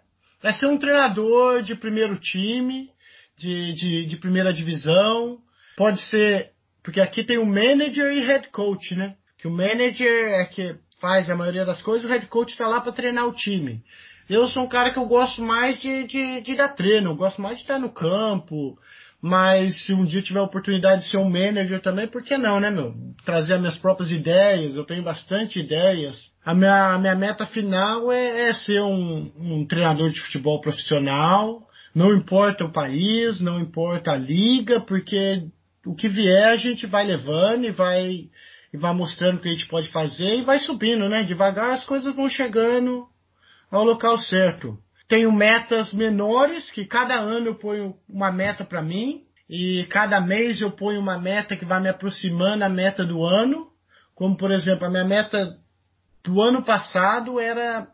é ser um treinador de primeiro time, de, de, de primeira divisão. Pode ser, porque aqui tem o manager e head coach, né? Que o manager é que faz a maioria das coisas, o head coach está lá para treinar o time. Eu sou um cara que eu gosto mais de, de, de dar treino, eu gosto mais de estar no campo, mas se um dia tiver a oportunidade de ser um manager também, por que não, né, meu? Trazer as minhas próprias ideias, eu tenho bastante ideias. A minha, a minha meta final é, é ser um, um treinador de futebol profissional. Não importa o país, não importa a liga, porque o que vier a gente vai levando e vai, e vai mostrando o que a gente pode fazer e vai subindo, né? Devagar as coisas vão chegando ao local certo. Tenho metas menores, que cada ano eu ponho uma meta para mim, e cada mês eu ponho uma meta que vai me aproximando a meta do ano. Como, por exemplo, a minha meta do ano passado era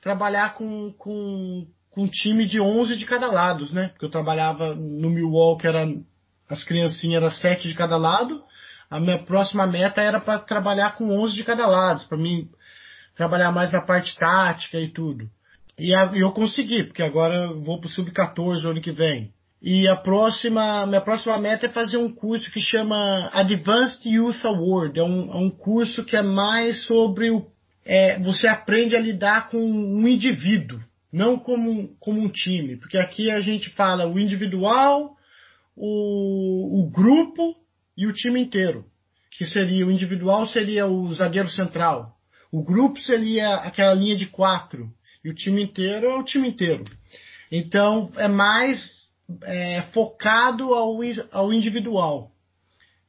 trabalhar com, com, com um time de 11 de cada lado, né? Porque eu trabalhava no Milwaukee, era, as criancinhas eram 7 de cada lado. A minha próxima meta era para trabalhar com 11 de cada lado, para mim trabalhar mais na parte tática e tudo. E a, eu consegui, porque agora eu vou pro Sub-14 ano que vem. E a próxima, minha próxima meta é fazer um curso que chama Advanced Youth Award. É um, é um curso que é mais sobre o. É, você aprende a lidar com um indivíduo, não como, como um time. Porque aqui a gente fala o individual, o, o grupo e o time inteiro. Que seria o individual seria o zagueiro central. O grupo seria aquela linha de quatro. E o time inteiro é o time inteiro. Então é mais é, focado ao, ao individual.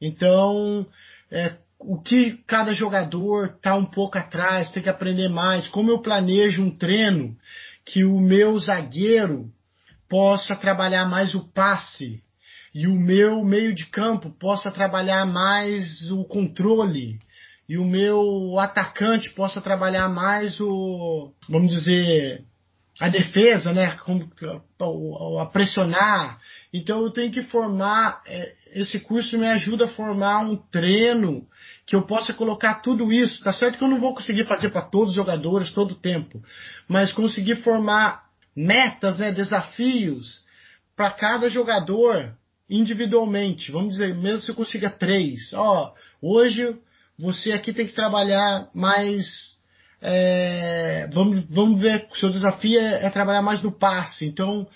Então, é, o que cada jogador está um pouco atrás, tem que aprender mais. Como eu planejo um treino que o meu zagueiro possa trabalhar mais o passe e o meu meio de campo possa trabalhar mais o controle e o meu atacante possa trabalhar mais o, vamos dizer, a defesa, né? A pressionar. Então eu tenho que formar, é, esse curso me ajuda a formar um treino que eu possa colocar tudo isso. Tá certo que eu não vou conseguir fazer para todos os jogadores todo o tempo, mas conseguir formar metas, né, desafios para cada jogador individualmente. Vamos dizer, mesmo se eu consiga três. Ó, hoje você aqui tem que trabalhar mais. É, vamos, vamos ver, o seu desafio é, é, trabalhar mais no passe. Então,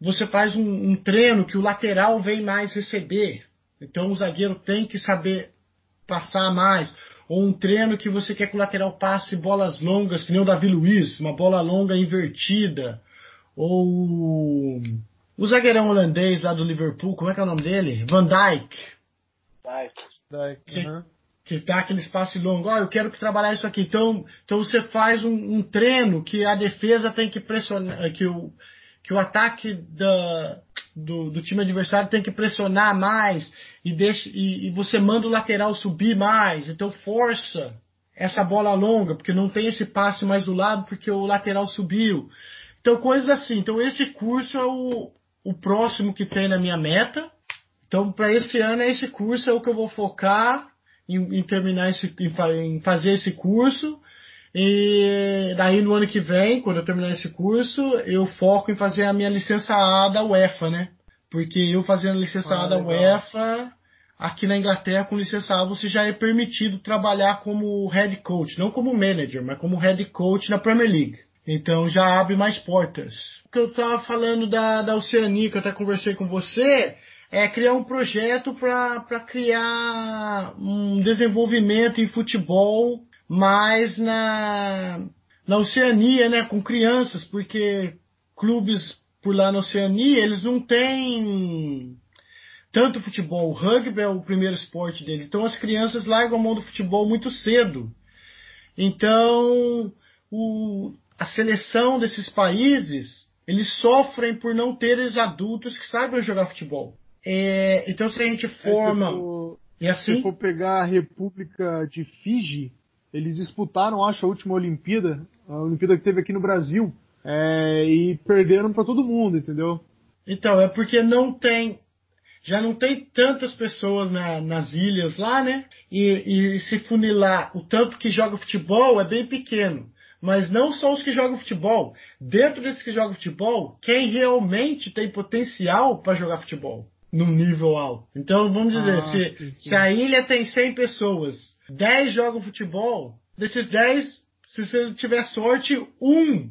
você faz um, um, treino que o lateral vem mais receber. Então, o zagueiro tem que saber passar mais. Ou um treino que você quer que o lateral passe bolas longas, que nem o Davi Luiz, uma bola longa invertida. Ou o zagueirão holandês lá do Liverpool, como é que é o nome dele? Van Dijk. Dijk. Dijk. Uhum que dá aquele espaço longo, oh, eu quero que trabalhar isso aqui. Então, então você faz um, um, treino que a defesa tem que pressionar, que o, que o ataque da, do, do, time adversário tem que pressionar mais e, deixa, e, e, você manda o lateral subir mais. Então força essa bola longa, porque não tem esse passe mais do lado porque o lateral subiu. Então coisas assim. Então esse curso é o, o próximo que tem na minha meta. Então para esse ano é esse curso é o que eu vou focar em, em terminar esse, em, em fazer esse curso. E daí no ano que vem, quando eu terminar esse curso, eu foco em fazer a minha licença A da UEFA, né? Porque eu fazendo licença ah, A da legal. UEFA, aqui na Inglaterra com licença A você já é permitido trabalhar como head coach, não como manager, mas como head coach na Premier League. Então já abre mais portas. O que eu estava falando da, da Oceania, que eu até conversei com você, é criar um projeto para criar um desenvolvimento em futebol mais na, na Oceania, né, com crianças, porque clubes por lá na Oceania, eles não têm tanto futebol. O rugby é o primeiro esporte deles. Então as crianças largam a mão do futebol muito cedo. Então o, a seleção desses países, eles sofrem por não terem adultos que saibam jogar futebol. É, então se a gente forma. É, se, for, e assim, se for pegar a República de Fiji, eles disputaram, acho, a última Olimpíada, a Olimpíada que teve aqui no Brasil, é, e perderam para todo mundo, entendeu? Então, é porque não tem. Já não tem tantas pessoas na, nas ilhas lá, né? E, e se funilar o tanto que joga futebol é bem pequeno. Mas não só os que jogam futebol. Dentro desses que jogam futebol, quem realmente tem potencial para jogar futebol num nível alto. Então, vamos dizer, ah, se, sim, sim. se a ilha tem 100 pessoas, 10 jogam futebol, desses 10, se você tiver sorte, um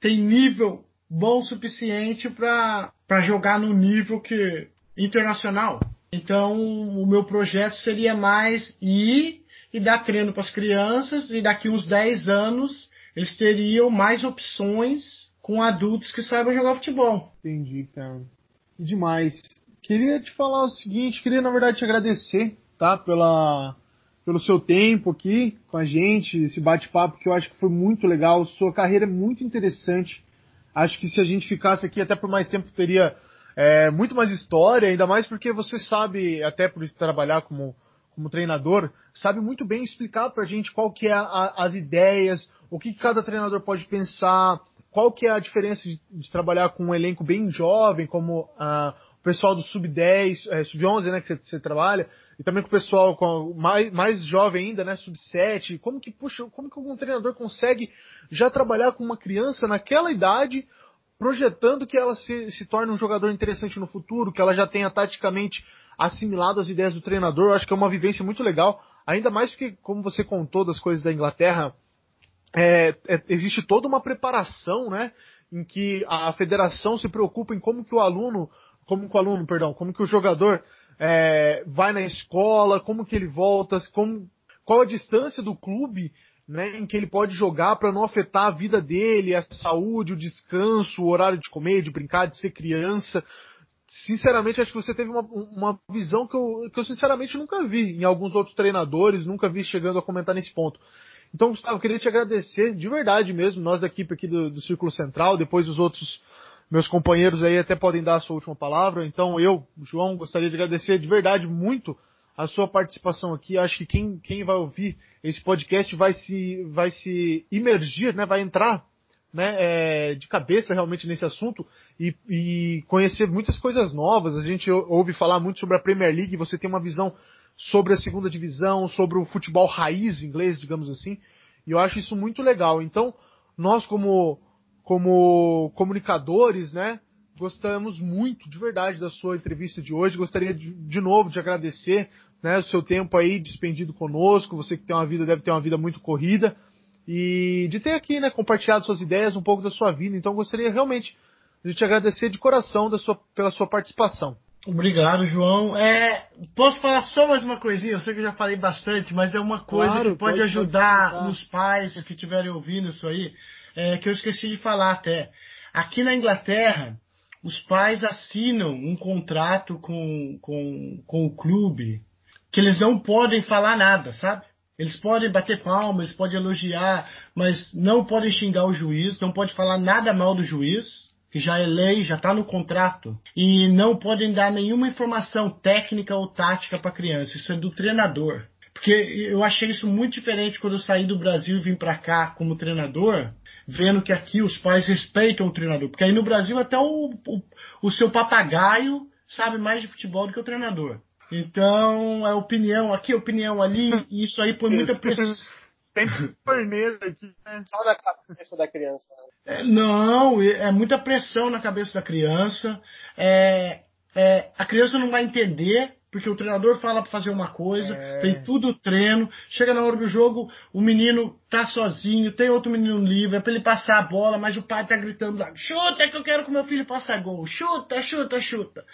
tem nível bom o suficiente para jogar no nível que internacional. Então, o meu projeto seria mais ir e dar treino para as crianças e daqui uns 10 anos eles teriam mais opções com adultos que saibam jogar futebol. Entendi, cara. Demais. Queria te falar o seguinte, queria na verdade te agradecer, tá, pela pelo seu tempo aqui com a gente, esse bate-papo que eu acho que foi muito legal. Sua carreira é muito interessante. Acho que se a gente ficasse aqui até por mais tempo teria é, muito mais história, ainda mais porque você sabe, até por trabalhar como, como treinador, sabe muito bem explicar pra gente qual que é a, a, as ideias, o que cada treinador pode pensar, qual que é a diferença de, de trabalhar com um elenco bem jovem, como o pessoal do sub-10, é, sub-11, né, que você trabalha, e também com o pessoal com mais, mais jovem ainda, né, sub-7, como que, puxa, como que um treinador consegue já trabalhar com uma criança naquela idade, projetando que ela se, se torne um jogador interessante no futuro, que ela já tenha taticamente assimilado as ideias do treinador, eu acho que é uma vivência muito legal, ainda mais porque, como você contou das coisas da Inglaterra, é, é, existe toda uma preparação, né, em que a federação se preocupa em como que o aluno, como que o aluno, perdão, como que o jogador é, vai na escola, como que ele volta, como, qual a distância do clube, né, em que ele pode jogar para não afetar a vida dele, a saúde, o descanso, o horário de comer, de brincar, de ser criança. Sinceramente, acho que você teve uma, uma visão que eu, que eu sinceramente nunca vi em alguns outros treinadores, nunca vi chegando a comentar nesse ponto. Então, Gustavo, eu queria te agradecer de verdade mesmo, nós da equipe aqui do, do Círculo Central, depois os outros meus companheiros aí até podem dar a sua última palavra. Então, eu, João, gostaria de agradecer de verdade muito a sua participação aqui. Acho que quem, quem vai ouvir esse podcast vai se, vai se imergir, né, vai entrar né, é, de cabeça realmente nesse assunto e, e, conhecer muitas coisas novas. A gente ouve falar muito sobre a Premier League, você tem uma visão sobre a segunda divisão, sobre o futebol raiz inglês, digamos assim. E eu acho isso muito legal. Então, nós como, como comunicadores, né, gostamos muito de verdade da sua entrevista de hoje. Gostaria de, de novo de agradecer, né, o seu tempo aí despendido conosco. Você que tem uma vida, deve ter uma vida muito corrida. E de ter aqui, né, compartilhado suas ideias, um pouco da sua vida. Então, gostaria realmente de te agradecer de coração sua, pela sua participação. Obrigado, João. É, posso falar só mais uma coisinha? Eu sei que eu já falei bastante, mas é uma coisa claro, que pode, pode ajudar pode os pais que estiverem ouvindo isso aí, é, que eu esqueci de falar até. Aqui na Inglaterra, os pais assinam um contrato com, com, com o clube que eles não podem falar nada, sabe? Eles podem bater palmas, eles podem elogiar, mas não podem xingar o juiz, não pode falar nada mal do juiz que já é lei, já está no contrato, e não podem dar nenhuma informação técnica ou tática para a criança. Isso é do treinador. Porque eu achei isso muito diferente quando eu saí do Brasil e vim para cá como treinador, vendo que aqui os pais respeitam o treinador. Porque aí no Brasil até o, o, o seu papagaio sabe mais de futebol do que o treinador. Então, é opinião aqui, opinião ali, e isso aí põe muita pressão. Tem torneira aqui, né? Só na cabeça da criança. Né? É, não, é muita pressão na cabeça da criança. É, é, a criança não vai entender, porque o treinador fala para fazer uma coisa, é. tem tudo treino, chega na hora do jogo, o menino tá sozinho, tem outro menino livre, é pra ele passar a bola, mas o pai tá gritando lá, chuta que eu quero que meu filho passe gol, chuta, chuta, chuta.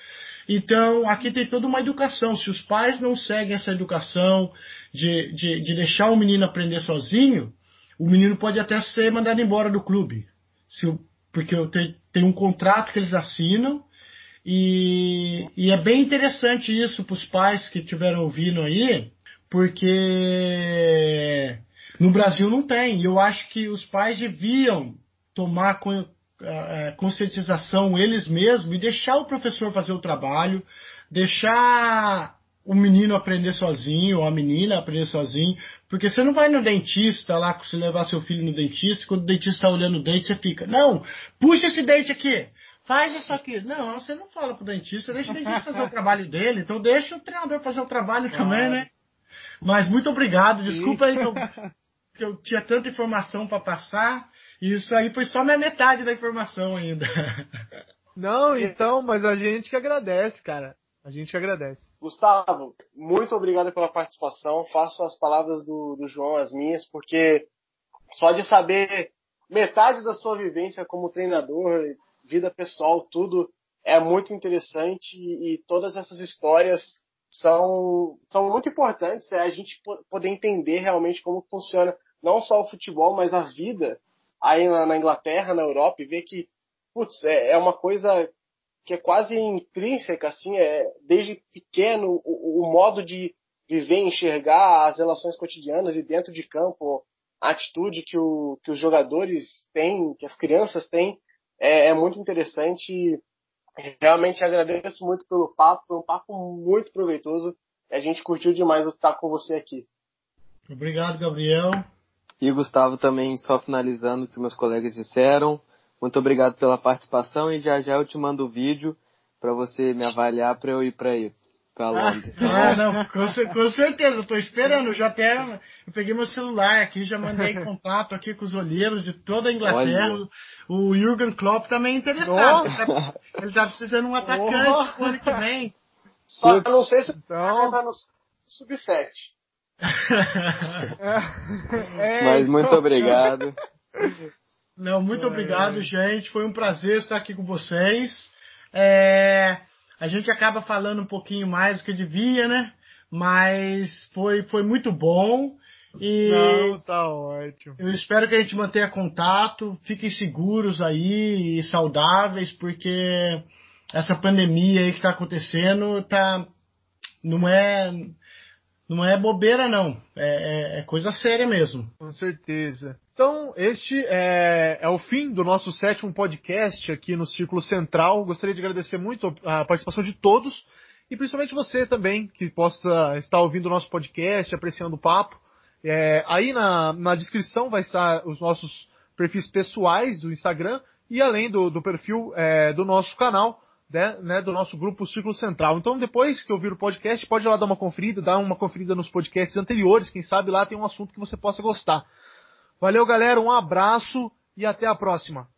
Então, aqui tem toda uma educação. Se os pais não seguem essa educação de, de, de deixar o menino aprender sozinho, o menino pode até ser mandado embora do clube. Se, porque tem, tem um contrato que eles assinam e, e é bem interessante isso para os pais que estiveram ouvindo aí, porque no Brasil não tem. Eu acho que os pais deviam tomar é, conscientização eles mesmos e deixar o professor fazer o trabalho, deixar o menino aprender sozinho, ou a menina aprender sozinho, porque você não vai no dentista lá, se levar seu filho no dentista, quando o dentista está olhando o dente, você fica, não, puxa esse dente aqui, faz isso aqui. Não, você não fala pro dentista, deixa o dentista fazer o trabalho dele, então deixa o treinador fazer o trabalho claro. também, né? Mas muito obrigado, desculpa aí que eu, que eu tinha tanta informação para passar, isso aí foi só minha metade da informação ainda. Não, então, mas a gente que agradece, cara. A gente que agradece. Gustavo, muito obrigado pela participação. Faço as palavras do, do João as minhas, porque só de saber metade da sua vivência como treinador, vida pessoal, tudo é muito interessante e, e todas essas histórias são, são muito importantes é a gente poder entender realmente como funciona não só o futebol, mas a vida aí na, na Inglaterra, na Europa, e ver que, putz, é, é, uma coisa que é quase intrínseca, assim, é desde pequeno o, o modo de viver, enxergar as relações cotidianas e dentro de campo, a atitude que, o, que os jogadores têm, que as crianças têm, é, é muito interessante. Realmente agradeço muito pelo papo, foi um papo muito proveitoso. A gente curtiu demais estar com você aqui. Obrigado, Gabriel. E Gustavo também, só finalizando o que meus colegas disseram. Muito obrigado pela participação e já já eu te mando o vídeo para você me avaliar para eu ir para aí. Pra Londres. Ah, não, com, com certeza, eu tô esperando, já até eu peguei meu celular aqui, já mandei contato aqui com os olheiros de toda a Inglaterra. Olha. O Jürgen Klopp também é interessado. Ele tá, ele tá, precisando de um atacante oh. ano que vem. Só não sei se então... tá no sub-7. é, Mas muito então... obrigado. Não, muito obrigado, gente. Foi um prazer estar aqui com vocês. É, a gente acaba falando um pouquinho mais do que devia, né? Mas foi, foi muito bom. E Não, tá ótimo. Eu espero que a gente mantenha contato, fiquem seguros aí e saudáveis, porque essa pandemia aí que está acontecendo tá, não é não é bobeira, não. É, é, é, coisa séria mesmo. Com certeza. Então, este é, é, o fim do nosso sétimo podcast aqui no Círculo Central. Gostaria de agradecer muito a participação de todos e principalmente você também, que possa estar ouvindo o nosso podcast, apreciando o papo. É, aí na, na descrição vai estar os nossos perfis pessoais do Instagram e além do, do perfil é, do nosso canal né, né, do nosso grupo Círculo Central. Então, depois que ouvir o podcast, pode lá dar uma conferida, dar uma conferida nos podcasts anteriores, quem sabe lá tem um assunto que você possa gostar. Valeu, galera, um abraço e até a próxima.